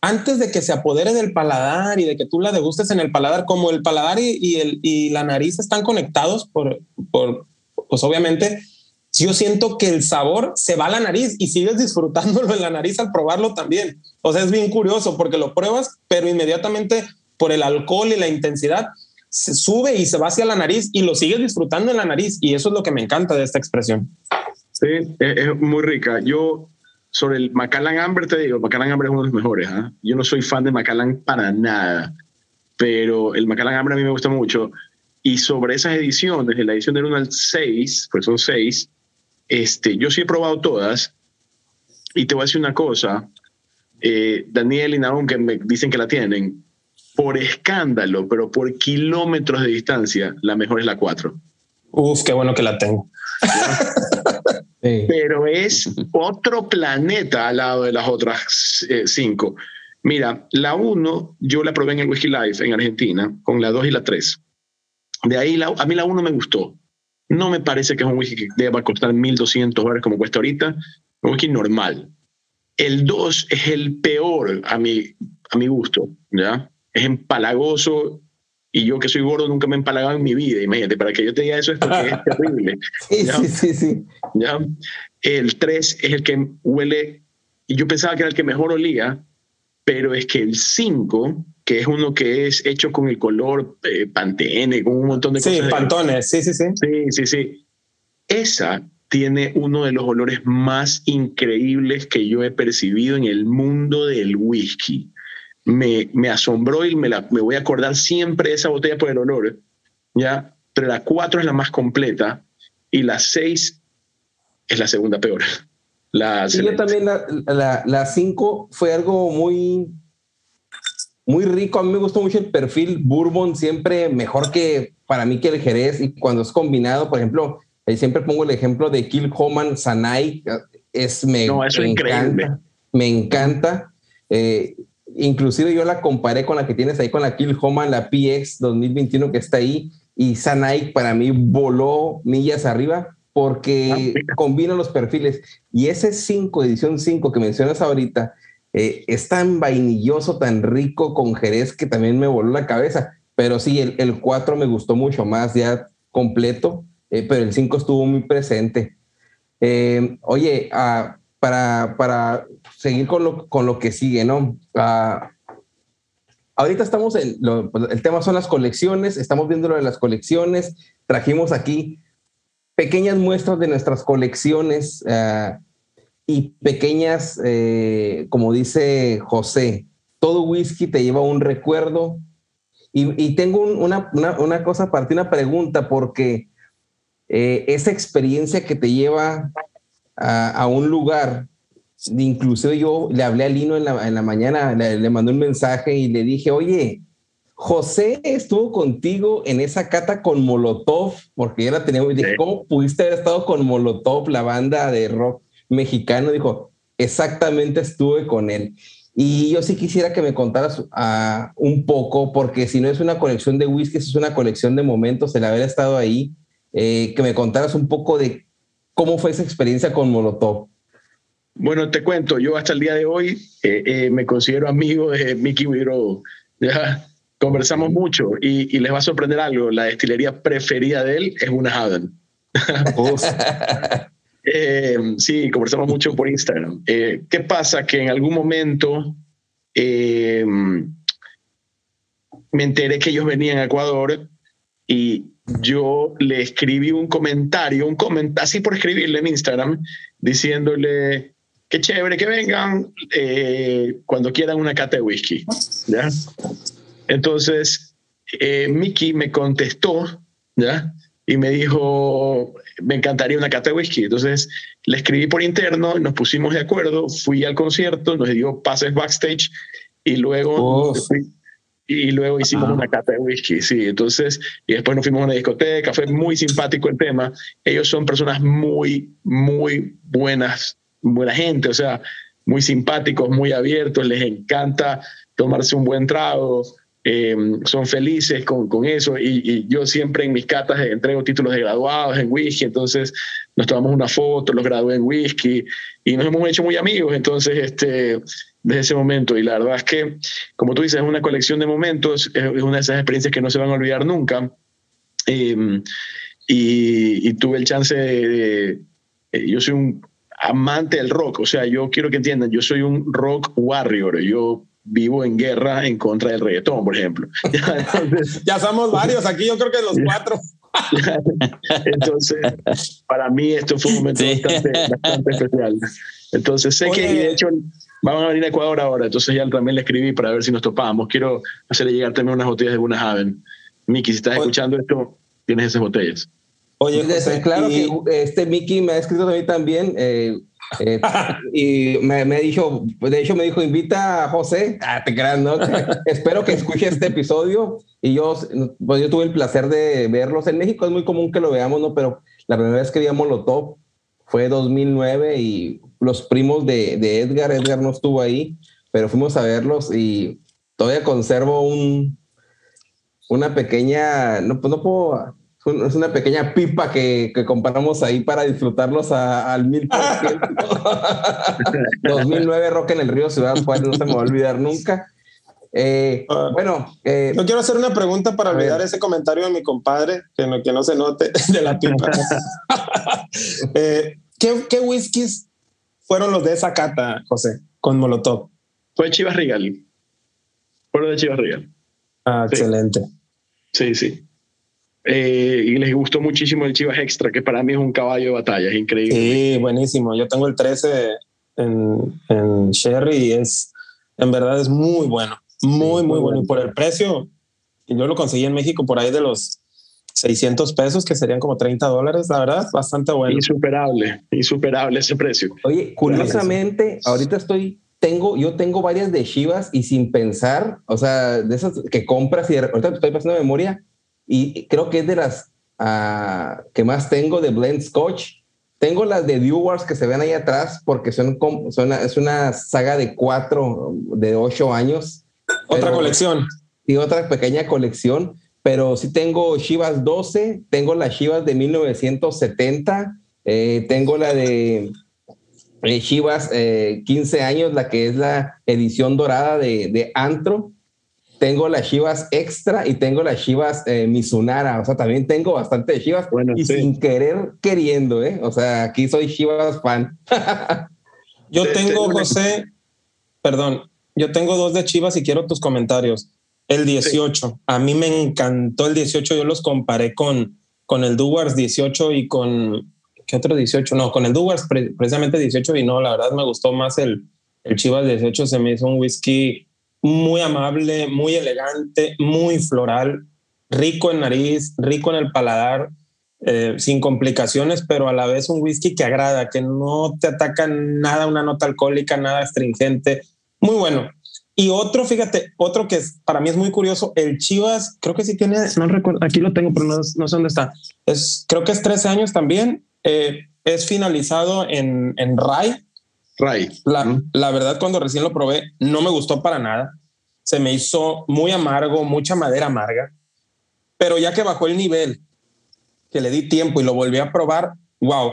antes de que se apodere del paladar y de que tú la degustes en el paladar, como el paladar y, y el, y la nariz están conectados por, por pues obviamente yo siento que el sabor se va a la nariz y sigues disfrutándolo en la nariz al probarlo también. O sea, es bien curioso porque lo pruebas, pero inmediatamente por el alcohol y la intensidad se sube y se va hacia la nariz y lo sigues disfrutando en la nariz. Y eso es lo que me encanta de esta expresión. Sí, es, muy rica. Yo sobre el Macallan Amber te digo, Macallan Amber es uno de los mejores. ¿eh? Yo no soy fan de Macallan para nada, pero el Macallan Amber a mí me gusta mucho. Y sobre esas ediciones, de la edición del 1 al 6, pues son 6, este, yo sí he probado todas y te voy a decir una cosa, eh, Daniel y Naum que me dicen que la tienen, por escándalo, pero por kilómetros de distancia, la mejor es la 4. Uf, qué bueno que la tengo. [LAUGHS] Pero es otro planeta al lado de las otras eh, cinco. Mira, la 1 yo la probé en el Whisky Life en Argentina, con la 2 y la 3. De ahí a mí la 1 me gustó. No me parece que es un whisky que deba costar 1.200 dólares como cuesta ahorita, un whisky normal. El 2 es el peor a mi, a mi gusto, ¿ya? Es empalagoso y yo que soy gordo nunca me he empalagado en mi vida, imagínate, para que yo te diga eso es porque es [LAUGHS] terrible. sí, sí, sí, sí. ¿ya? El 3 es el que huele, y yo pensaba que era el que mejor olía, pero es que el 5 que es uno que es hecho con el color eh, pantene, con un montón de cosas. Sí, pantones, sí, sí, sí. Sí, sí, sí. Esa tiene uno de los olores más increíbles que yo he percibido en el mundo del whisky. Me, me asombró y me, la, me voy a acordar siempre de esa botella por el olor. ¿ya? Pero la 4 es la más completa y la 6 es la segunda peor. [LAUGHS] La sí, yo también la 5 fue algo muy muy rico. A mí me gustó mucho el perfil Bourbon, siempre mejor que para mí que el Jerez. Y cuando es combinado, por ejemplo, siempre pongo el ejemplo de Kill Homan Sanai. Es, me, no, eso me encanta. Me encanta. Eh, inclusive yo la comparé con la que tienes ahí, con la Kill Homan, la PX 2021 que está ahí. Y Sanai para mí voló millas arriba porque ah, combina los perfiles. Y ese 5, edición 5 que mencionas ahorita, eh, es tan vainilloso, tan rico con Jerez que también me voló la cabeza. Pero sí, el, 4 me gustó mucho más ya completo, eh, pero el 5 estuvo muy presente. Eh, oye, ah, para, para, seguir con lo, con lo que sigue, ¿no? Ah, ahorita estamos en, pues, el tema son las colecciones, estamos viendo lo de las colecciones, trajimos aquí pequeñas muestras de nuestras colecciones. Ah, y pequeñas, eh, como dice José, todo whisky te lleva un recuerdo. Y, tengo una, una, cosa para ti, una pregunta, porque eh, esa experiencia que te lleva a, un lugar, inclusive yo le hablé a Lino en la, en la mañana, le, mandé un mensaje y le dije, oye, José estuvo contigo en esa cata con Molotov, porque ya la teníamos. Dije, ¿cómo pudiste haber estado con Molotov, la banda de rock mexicano, dijo, exactamente estuve con él. Y yo sí quisiera que me contaras uh, un poco, porque si no es una colección de whisky, es una colección de momentos, el haber estado ahí, eh, que me contaras un poco de cómo fue esa experiencia con Molotov. Bueno, te cuento, yo hasta el día de hoy eh, eh, me considero amigo de Mickey Wiro. Ya conversamos mucho y, y, les va a sorprender algo. La destilería preferida de él es una Haven. [LAUGHS] Eh, sí, conversamos mucho por Instagram. Eh, ¿Qué pasa? Que en algún momento eh, me enteré que ellos venían a Ecuador y yo le escribí un comentario, un comentario, así por escribirle en Instagram, diciéndole qué chévere que vengan cuando quieran una cata de whisky. ¿ya? Entonces, Mickey me contestó, ¿ya? Y me dijo, me encantaría una cata de whisky. Entonces le escribí por interno, nos pusimos de acuerdo, fui al concierto, nos dio pases backstage y luego, y luego hicimos una cata de whisky. Sí, entonces, y después nos fuimos a una discoteca, fue muy simpático el tema. Ellos son personas muy, muy buenas, buena gente, o sea, muy simpáticos, muy abiertos, les encanta tomarse un buen trago. Eh, son felices con, con eso. Y, yo siempre en mis catas entrego títulos de graduados en whisky, entonces nos tomamos una foto, los gradué en whisky y nos hemos hecho muy amigos, entonces este, desde ese momento. Y la verdad es que como tú dices es una colección de momentos, es una de esas experiencias que no se van a olvidar nunca. Eh, y, tuve el chance de, eh, yo soy un amante del rock, o sea, yo quiero que entiendan, yo soy un rock warrior, yo vivo en guerra en contra del reggaetón, por ejemplo. [LAUGHS] ya somos varios aquí, yo creo que los [LAUGHS] cuatro. Entonces, para mí esto fue un momento bastante, especial. Entonces, sé que de hecho van a venir a Ecuador ahora, entonces ya también le escribí para ver si nos topábamos. Quiero hacerle llegar también unas botellas de Buena Haven. Miki, si estás escuchando esto, tienes esas botellas. Oye, claro que este Miki me ha escrito a mí también. Eh, eh, [LAUGHS] y me, me, dijo, de hecho me dijo, invita a José, ah, te creas, ¿no? [LAUGHS] Espero que escuche este episodio y yo, pues yo tuve el placer de verlos. En México es muy común que lo veamos, ¿no? Pero la primera vez que vi a Molotov fue 2009 y los primos de, de Edgar, Edgar no estuvo ahí, pero fuimos a verlos y todavía conservo un, una pequeña, no, pues no puedo es una pequeña pipa que, que comparamos ahí para disfrutarlos al mil por ciento. [LAUGHS] 2009 Rock en el Río Ciudad Juárez, no se me va a olvidar nunca. Eh, ah. bueno, eh, yo quiero hacer una pregunta para olvidar ese comentario de mi compadre, que no, que no se note [LAUGHS] de la pipa. [LAUGHS] eh, ¿qué, ¿Qué whiskies fueron los de esa cata, José, con Molotov? Fue Chivas Regal. Fue de Chivas Regal. Ah, excelente. Sí, sí. Eh, y les gustó muchísimo el Chivas Extra, que para mí es un caballo de batalla, es increíble. Sí, buenísimo. Yo tengo el 13 en, en Sherry y es, en verdad es muy bueno, muy, muy bueno. Y por el precio, yo lo conseguí en México por ahí de los 600 pesos, que serían como 30 dólares, la verdad, bastante bueno. Insuperable, insuperable ese precio. Oye, curiosamente, ahorita estoy, tengo, yo tengo varias de Chivas y sin pensar, o sea, de esas que compras y ahorita estoy pasando memoria y creo que es de las uh, que más tengo de Blend Scotch. Tengo las de Dew Wars que se ven ahí atrás porque son, son es una saga de cuatro, de ocho años. Otra pero, colección. Y otra pequeña colección pero sí tengo Chivas 12, tengo las Chivas de 1970, eh, tengo la de eh, Chivas eh, 15 años, la que es la edición dorada de, de, Antro, tengo las Chivas Extra y tengo las Chivas eh, Mizunara, o sea, también tengo bastante de Chivas bueno, y sí. sin querer queriendo, ¿eh? O sea, aquí soy Chivas fan. [LAUGHS] yo tengo, José, perdón, yo tengo dos de Chivas y quiero tus comentarios. El 18. Sí. A mí me encantó el 18. Yo los comparé con, con el Duwars 18 y con. ¿Qué otro 18? No, con el Duwars pre precisamente 18 y no, la verdad me gustó más el, el Chivas 18. Se me hizo un whisky muy amable, muy elegante, muy floral, rico en nariz, rico en el paladar, eh, sin complicaciones, pero a la vez un whisky que agrada, que no te ataca nada, una nota alcohólica, nada astringente. Muy bueno. Y otro, fíjate, otro que es, para mí es muy curioso, el Chivas, creo que sí tiene, no recuerdo, aquí lo tengo, pero no, no sé dónde está. Es, creo que es 13 años también. Eh, es finalizado en, en RAI. RAI. La, mm. la verdad, cuando recién lo probé, no me gustó para nada. Se me hizo muy amargo, mucha madera amarga. Pero ya que bajó el nivel, que le di tiempo y lo volví a probar, wow,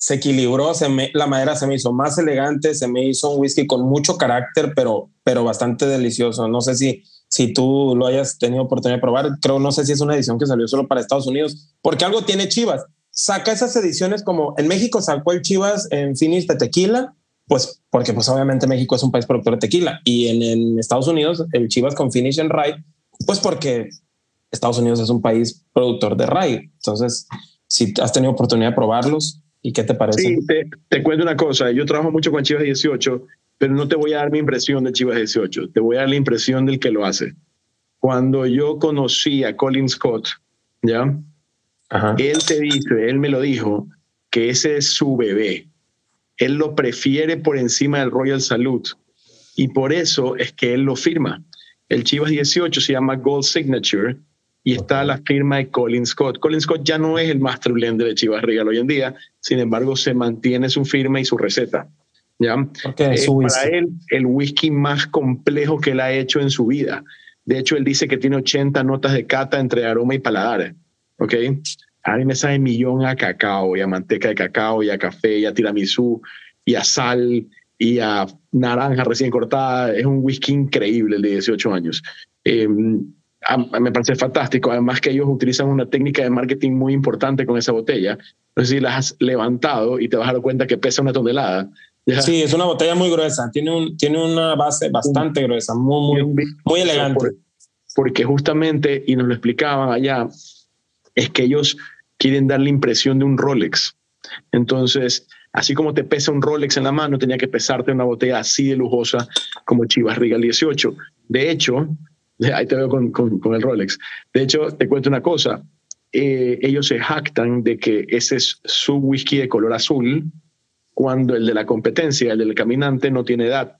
se equilibró, se me, la madera se me hizo más elegante, se me hizo un whisky con mucho carácter, pero, pero bastante delicioso. No sé si, si tú lo hayas tenido oportunidad de probar, creo, no sé si es una edición que salió solo para Estados Unidos, porque algo tiene Chivas. Saca esas ediciones como en México sacó el Chivas en finish de tequila, pues porque pues obviamente México es un país productor de tequila y en, en Estados Unidos el Chivas con finish en rye, pues porque Estados Unidos es un país productor de rye. Entonces, si has tenido oportunidad de probarlos, ¿Y qué te parece? Sí, te, te, cuento una cosa. Yo trabajo mucho con Chivas 18, pero no te voy a dar mi impresión de Chivas 18. Te voy a dar la impresión del que lo hace. Cuando yo conocí a Colin Scott, ¿ya? Ajá. Él te dice, él me lo dijo, que ese es su bebé. Él lo prefiere por encima del Royal Salute. Y por eso es que él lo firma. El Chivas 18 se llama Gold Signature y está la firma de Colin Scott. Colin Scott ya no es el master blender de Chivas Regal hoy en día, sin embargo se mantiene su firma y su receta. ¿ya? Okay, es para él el whisky más complejo que él ha hecho en su vida. De hecho, él dice que tiene 80 notas de cata entre aroma y paladar. ¿ok? A mí me sabe millón a cacao y a manteca de cacao y a café y a tiramisú y a sal y a naranja recién cortada. Es un whisky increíble el de 18 años. Eh, me parece fantástico. Además que ellos utilizan una técnica de marketing muy importante con esa botella. No sé si la has levantado y te vas a dar cuenta que pesa una tonelada. ¿Ya? Sí, es una botella muy gruesa. Tiene, un, tiene una base bastante gruesa, muy, muy, muy elegante. Por, porque justamente, y nos lo explicaban allá, es que ellos quieren dar la impresión de un Rolex. Entonces, así como te pesa un Rolex en la mano, tenía que pesarte una botella así de lujosa como Chivas Regal 18. De hecho, [LAUGHS] Ahí te veo con, con, con, el Rolex. De hecho, te cuento una cosa. Eh, ellos se jactan de que ese es su whisky de color azul, cuando el de la competencia, el del caminante, no tiene edad.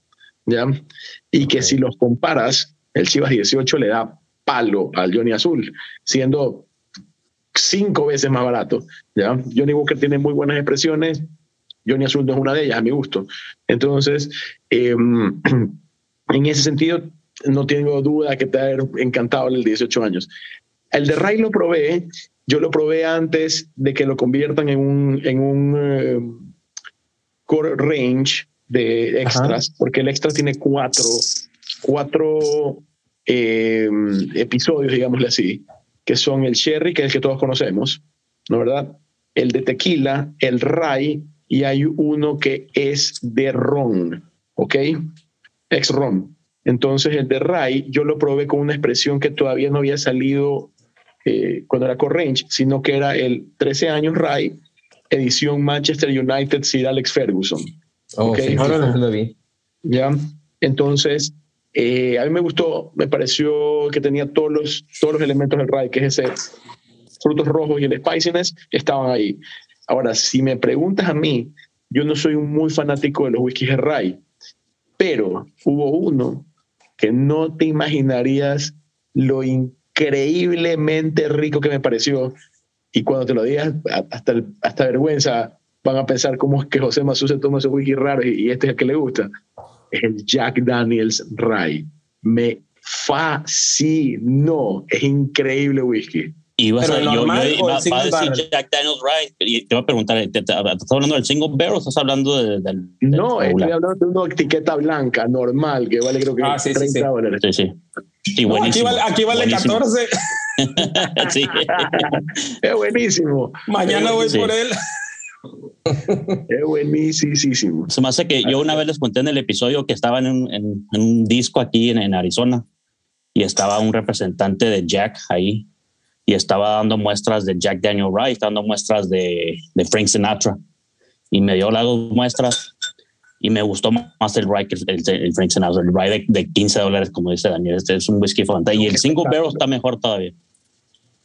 ¿ya? Y que si los comparas, el Chivas 18 le da palo al Johnny Azul, siendo cinco veces más barato. ¿ya? Johnny Walker tiene muy buenas expresiones, Johnny Azul no es una de ellas, a mi gusto. Entonces, eh, [CLEARS THROAT] en ese sentido, no tengo duda que te ha encantado el 18 años. El de Ray lo probé, yo lo probé antes de que lo conviertan en un, en un uh, core range de extras, Ajá. porque el extra tiene cuatro, cuatro eh, episodios, digámosle así, que son el sherry, que es el que todos conocemos, ¿no verdad? El de tequila, el Ray, y hay uno que es de ron, ¿ok? Ex ron. Entonces el de Ray yo lo probé con una expresión que todavía no había salido eh, cuando era Core Range, sino que era el 13 años Rye, edición Manchester United Sir Alex Ferguson. Oh, Ok. sí, Ahora sí, sí, lo vi. ¿ya? Entonces, eh, a mí me gustó, me pareció que tenía todos los, todos los elementos del rye, que es ese frutos rojos y el spiciness, estaban ahí. Ahora, si me preguntas a mí, yo no soy muy fanático de los whiskies de rye, pero hubo uno que no te imaginarías lo increíblemente rico que me pareció. Y cuando te lo digas, hasta, hasta vergüenza, van a pensar cómo es que José Mazú se toma esos whisky raros y, y este es el que le gusta. Es el Jack Daniels Rye. Me fascinó. Es increíble whisky. Y vas Pero a, yo, va a decir barrel? Jack Daniels Rye. Y te voy a preguntar, ¿te, te- ¿estás hablando del single barrel o estás hablando de- del, del No, estoy hablando de una etiqueta blanca, normal, que vale creo que Ah, sí, sí, 30 sí. dólares. Sí, sí. Sí, No, aquí buenísimo. vale, aquí vale Buenísimo. 14. [LAUGHS] sí. [LAUGHS] Es buenísimo. Mañana voy Sí. por él. Es buenísimo. Se me hace que yo una vez les conté en el episodio que estaba en un, en- en un disco aquí en, en Arizona y estaba un representante de Jack ahí y estaba dando muestras de Jack Daniel estaba dando muestras de, de Frank Sinatra y me dio las dos muestras y me gustó más el Rye que el, el- el Frank Sinatra, el Rye de, de 15 dólares, como dice Daniel. Este es un whisky fantástico y el single barrel está mejor todavía.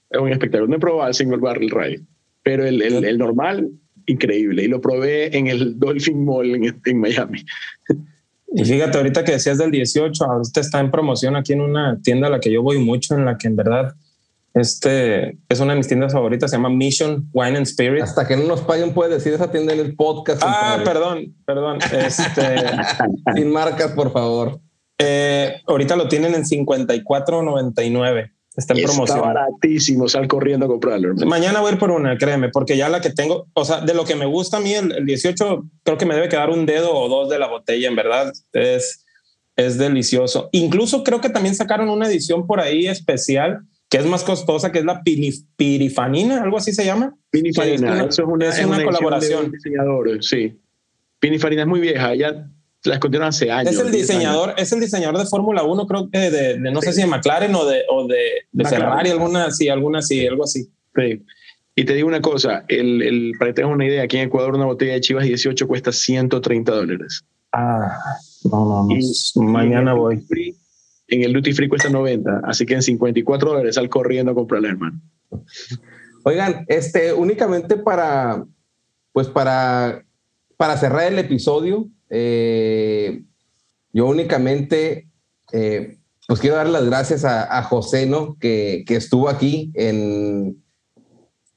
Es un espectáculo. No he probado el single barrel rye, pero el, el, el normal, increíble. Y lo probé en el Dolphin Mall en, en Miami. Y fíjate, ahorita que decías del 18, ahorita está en promoción aquí en una tienda a la que yo voy mucho, en la que en verdad este es una de mis tiendas favoritas, se llama Mission Wine and Spirit. Hasta que no nos paguen, puedes decir esa tienda en el podcast. Ah, compadre. perdón, perdón. Este, [LAUGHS] Sin marcas, por favor. eh, ahorita lo tienen en 54.99. Está en Está promoción. baratísimo, sal corriendo a comprarlo. hermano. Mañana voy a ir por una, créeme, porque ya la que tengo, o sea, de lo que me gusta a mí, el, el 18, creo que me debe quedar un dedo o dos de la botella, en verdad. Es, es delicioso. Incluso creo que también sacaron una edición por ahí especial que es más costosa, que es la pirifanina, algo así se llama. Pinifarina, Sí, es una- eso es una, es una colaboración. de un diseñador, sí. Pinifarina es muy vieja, ya la escondieron hace años. Es el 10 diseñador, es el diseñador de Fórmula 1, creo que de, de no sé si de McLaren o de, o de, de. Ferrari, alguna sí, alguna sí, algo así. años. Sí. Y te digo una cosa, el, el, para que tengas una idea, aquí en Ecuador una botella de Chivas 18 cuesta 130 dólares. Ah, no, no, no. Y- Mañana en voy. free- en el duty free cuesta 90, así que en 54 dólares sal corriendo a comprarla, hermano. Oigan, este, únicamente para, pues para, para cerrar el episodio, eh, yo únicamente, eh, pues quiero dar las gracias a, José, ¿no? Que, que estuvo aquí en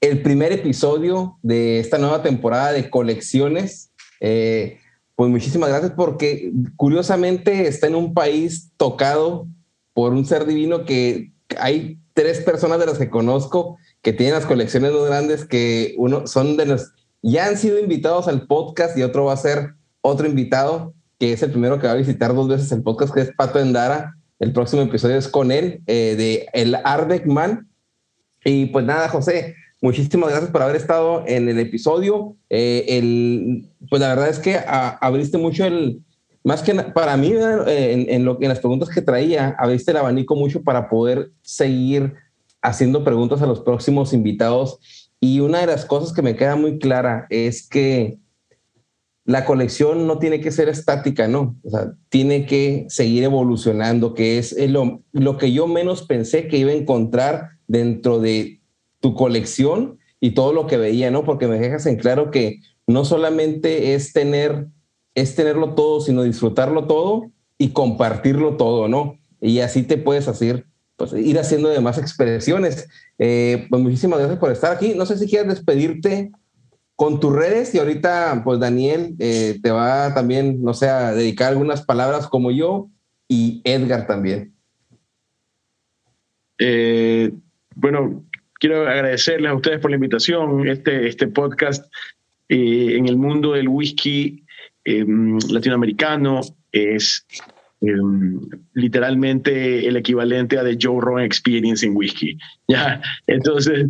el primer episodio de esta nueva temporada de colecciones. Eh, pues muchísimas gracias porque curiosamente está en un país tocado por un ser divino que hay tres personas de las que conozco que tienen las colecciones más grandes que uno son de los ya han sido invitados al podcast y otro va a ser otro invitado que es el primero que va a visitar dos veces el podcast que es Pato Endara el próximo episodio es con él eh, de el Ardec Man y pues nada José muchísimas gracias por haber estado en el episodio Eh, el, pues la verdad es que abriste mucho el más que para mí. Eh, en, en lo, en las preguntas que traía abriste el abanico mucho para poder seguir haciendo preguntas a los próximos invitados. Y una de las cosas que me queda muy clara es que la colección no tiene que ser estática, ¿no? O sea, tiene que seguir evolucionando, que es lo, lo que yo menos pensé que iba a encontrar dentro de tu colección y todo lo que veía, ¿no? Porque me dejas en claro que no solamente es tener, es tenerlo todo, sino disfrutarlo todo y compartirlo todo, ¿no? Y así te puedes hacer, pues ir haciendo demás expresiones. Eh, pues muchísimas gracias por estar aquí. No sé si quieres despedirte con tus redes y ahorita, pues Daniel eh, te va también, no sé, a dedicar algunas palabras como yo y Edgar también. Eh, bueno, quiero agradecerles a ustedes por la invitación. Este, este podcast eh, en el mundo del whisky eh, latinoamericano es eh, literalmente el equivalente a The Joe Rogan Experience en whisky. [LAUGHS] ¿ya? Entonces,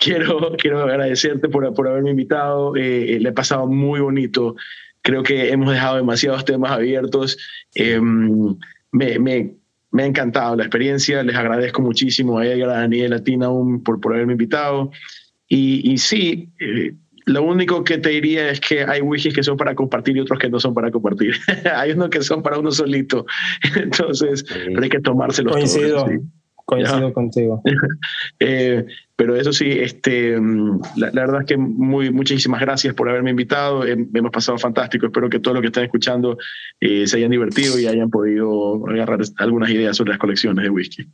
quiero, quiero agradecerte por, por haberme invitado. Eh, le he pasado muy bonito. Creo que hemos dejado demasiados temas abiertos. Eh, me, me me ha encantado la experiencia, les agradezco muchísimo a Edgar, a Daniel, a Tina por, por haberme invitado. Y, y sí, eh, lo único que te diría es que hay wikis que son para compartir y otros que no son para compartir. [LAUGHS] hay unos que son para uno solito. [LAUGHS] Entonces, hay que tomárselos Coincido. todos. Coincido contigo. [LAUGHS] eh, pero eso sí, este, mm, la, verdad es que muy, muchísimas gracias por haberme invitado. Hemos pasado fantástico. Espero que todos los que están escuchando eh, se hayan divertido y hayan podido agarrar algunas ideas sobre las colecciones de whisky.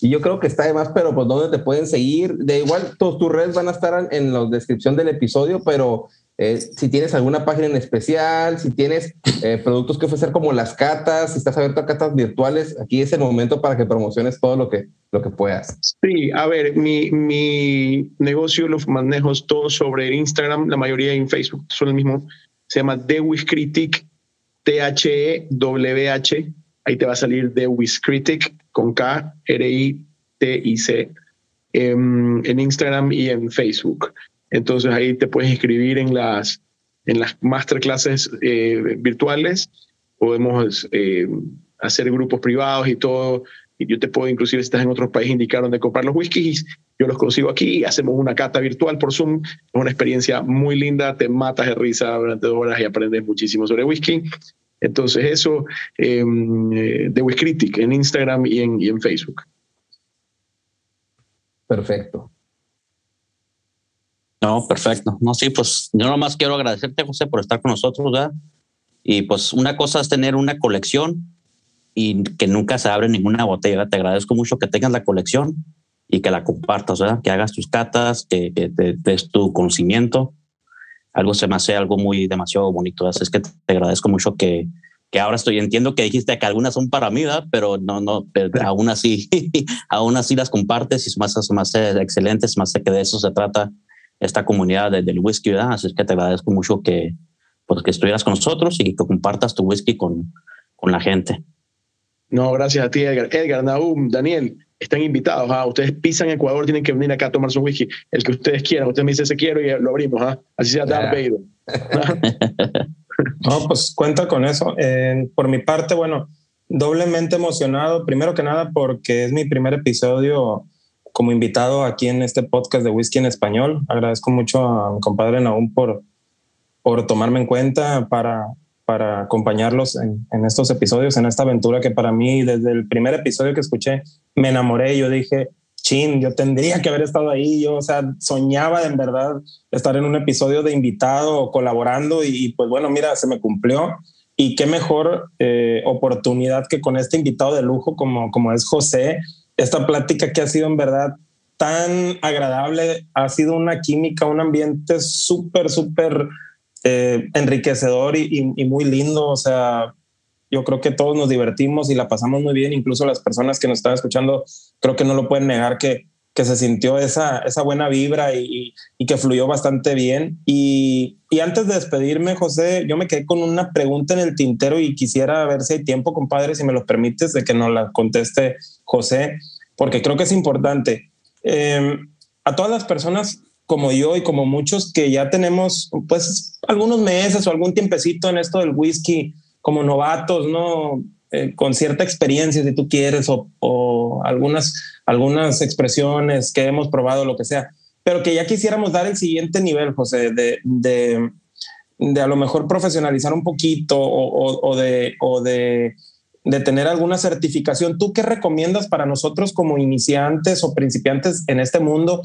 Y yo creo que está de más, pero pues dónde te pueden seguir. De igual, tus redes van a estar en la descripción del episodio, pero eh, si tienes alguna página en especial, si tienes eh, productos que ofrecer como las catas, si estás abierto a catas virtuales, aquí es el momento para que promociones todo lo que, lo que puedas. Sí, a ver, mi, mi negocio lo manejo todo sobre Instagram, la mayoría en Facebook, son el mismo. Se llama The Critic, T-H-E-W-H. Ahí te va a salir The Critic con K, R-I-T-I-C, em, en Instagram y en Facebook. Entonces ahí te puedes inscribir en las, en las masterclasses eh, virtuales. Podemos eh, hacer grupos privados y todo. Yo te puedo, inclusive si estás en otro país, indicar dónde comprar los whiskies. Yo los consigo aquí hacemos una cata virtual por Zoom. Es una experiencia muy linda. Te matas de risa durante dos horas y aprendes muchísimo sobre whisky. Entonces eso em, eh, de Whiscritic en Instagram y y en Facebook. Perfecto. No, perfecto. No, sí, pues yo nomás quiero agradecerte, José, por estar con nosotros, ¿verdad? Y pues una cosa es tener una colección y que nunca se abre ninguna botella. Te agradezco mucho que tengas la colección y que la compartas, ¿verdad? Que hagas tus catas, que, que te des tu conocimiento. Algo se me hace algo muy demasiado bonito. Así es que te agradezco mucho que, que ahora estoy, entiendo que dijiste que algunas son para mí, ¿verdad? Pero no, no, aún así, [LAUGHS] aún así las compartes y más, más excelentes, más que de eso se trata esta comunidad del whisky, ¿verdad? Así es que te agradezco mucho que, pues, que estuvieras con nosotros y que compartas tu whisky con, con la gente. No, gracias a ti, Edgar. Edgar, Naum, Daniel, están invitados. ¿ah? Ustedes pisan Ecuador, tienen que venir acá a tomar su whisky. El que ustedes quieran. Ustedes me dicen, se quiero y lo abrimos. ¿ah? Así sea Darth Vader. [LAUGHS] no, pues cuenta con eso. por mi parte, bueno, doblemente emocionado. Primero que nada, porque es mi primer episodio como invitado aquí en este podcast de Whisky en Español. Agradezco mucho a mi compadre Naum por, por tomarme en cuenta para, para acompañarlos en, en, estos episodios, en esta aventura que para mí desde el primer episodio que escuché me enamoré. Yo dije, chin, yo tendría que haber estado ahí. Yo, o sea, soñaba en verdad estar en un episodio de invitado o colaborando y pues bueno, mira, se me cumplió. Y qué mejor eh, oportunidad que con este invitado de lujo como, como es José, esta plática que ha sido en verdad tan agradable, ha sido una química, un ambiente súper, súper eh, enriquecedor y, muy lindo. O sea, yo creo que todos nos divertimos y la pasamos muy bien, incluso las personas que nos están escuchando, creo que no lo pueden negar que, que se sintió esa, esa buena vibra y, y que fluyó bastante bien. Y, y, antes de despedirme, José, yo me quedé con una pregunta en el tintero y quisiera ver si hay tiempo, compadre, si me lo permites, de que nos la conteste José, porque creo que es importante. Em, a todas las personas como yo y como muchos que ya tenemos pues algunos meses o algún tiempecito en esto del whisky como novatos, ¿no? Eh, con cierta experiencia, si tú quieres, o, o, algunas, algunas expresiones que hemos probado, lo que sea, pero que ya quisiéramos dar el siguiente nivel, José, de, de, de a lo mejor profesionalizar un poquito o, o de, o de de tener alguna certificación. ¿Tú qué recomiendas para nosotros como iniciantes o principiantes en este mundo?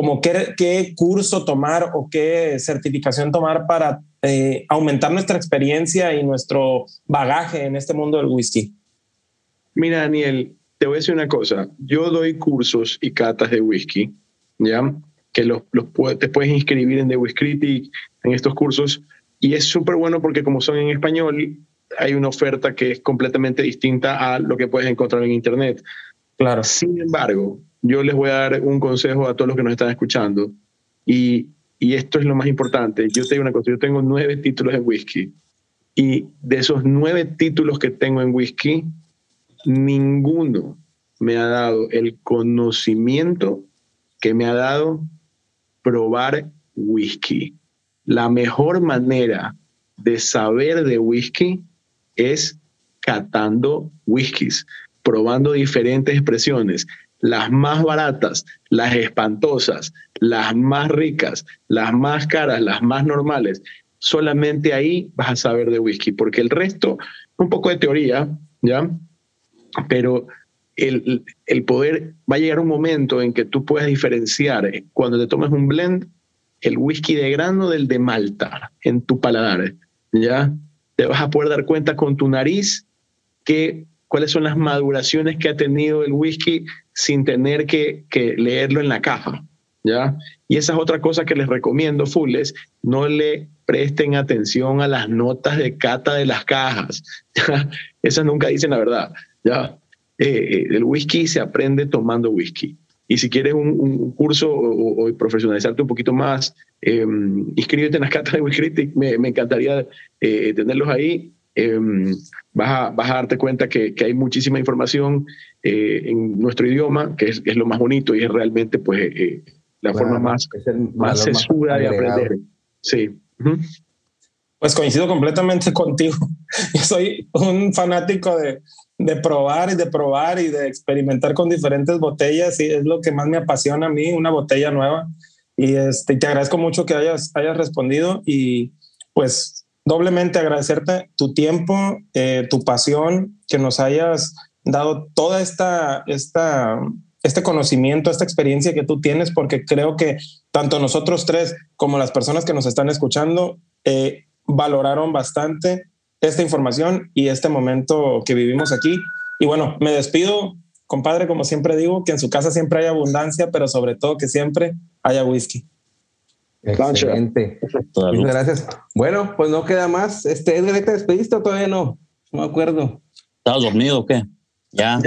Como qué, qué curso tomar o qué certificación tomar para eh, aumentar nuestra experiencia y nuestro bagaje en este mundo del whisky? Mira, Daniel, te voy a decir una cosa. Yo doy cursos y catas de whisky, ¿ya? Que los, los te puedes inscribir en The Whisky en estos cursos. Y es súper bueno porque como son en español, hay una oferta que es completamente distinta a lo que puedes encontrar en Internet. Claro. Sin embargo, yo les voy a dar un consejo a todos los que nos están escuchando y, y esto es lo más importante. Yo tengo una cosa, yo tengo nueve títulos en whisky y de esos nueve títulos que tengo en whisky, ninguno me ha dado el conocimiento que me ha dado probar whisky. La mejor manera de saber de whisky es catando whiskies. probando diferentes expresiones, las más baratas, las espantosas, las más ricas, las más caras, las más normales. Solamente ahí vas a saber de whisky, porque el resto, un poco de teoría, ¿ya? Pero el, el poder, va a llegar un momento en que tú puedes diferenciar eh, cuando te tomes un blend, el whisky de grano del de Malta en tu paladar, ¿ya? Te vas a poder dar cuenta con tu nariz que cuáles son las maduraciones que ha tenido el whisky sin tener que, que leerlo en la caja, ¿ya? Y esa es otra cosa que les recomiendo, fulles, no le presten atención a las notas de cata de las cajas, [LAUGHS] esas nunca dicen la verdad, ¿ya? Eh, el whisky se aprende tomando whisky. Y si quieres un, curso o, profesionalizarte un poquito más, eh, inscríbete en las catas de Whisky me encantaría eh, tenerlos ahí. Em, vas, a, vas, a, darte cuenta que, que hay muchísima información eh, en nuestro idioma, que es, es, lo más bonito y es realmente pues, la forma más, más segura de aprender. Sí. Pues coincido completamente [LAUGHS] contigo. Yo soy un fanático de, de probar y de probar y de experimentar con diferentes botellas y es lo que más me apasiona a mí, una botella nueva. Y este, te agradezco mucho que hayas, hayas respondido y pues doblemente agradecerte tu tiempo, eh, tu pasión, que nos hayas dado toda esta, esta, este conocimiento, esta experiencia que tú tienes, porque creo que tanto nosotros tres como las personas que nos están escuchando eh, valoraron bastante esta información y este momento que vivimos aquí. Y bueno, me despido, compadre, como siempre digo, que en su casa siempre hay abundancia, pero sobre todo que siempre haya whisky. Excelente. Muchas gracias. Bueno, pues no queda más. Este, Edgar, ¿te despediste o todavía no? No me acuerdo. ¿Estabas dormido o qué? Ya,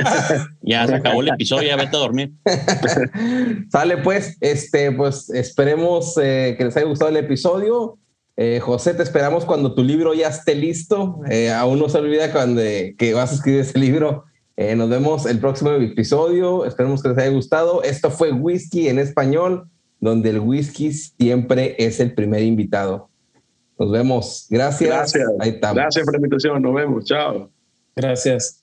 ya se acabó el episodio, ya vete a dormir. [LAUGHS] Sale pues, este, pues esperemos eh, que les haya gustado el episodio. Eh, José, te esperamos cuando tu libro ya esté listo. Eh, aún no se olvida cuando, que vas a escribir ese libro. Eh, nos vemos el próximo episodio. Esperemos que les haya gustado. Esto fue Whisky en español, donde el whisky siempre es el primer invitado. Nos vemos. Gracias. Gracias. Gracias por la invitación. Nos vemos. Chao. Gracias.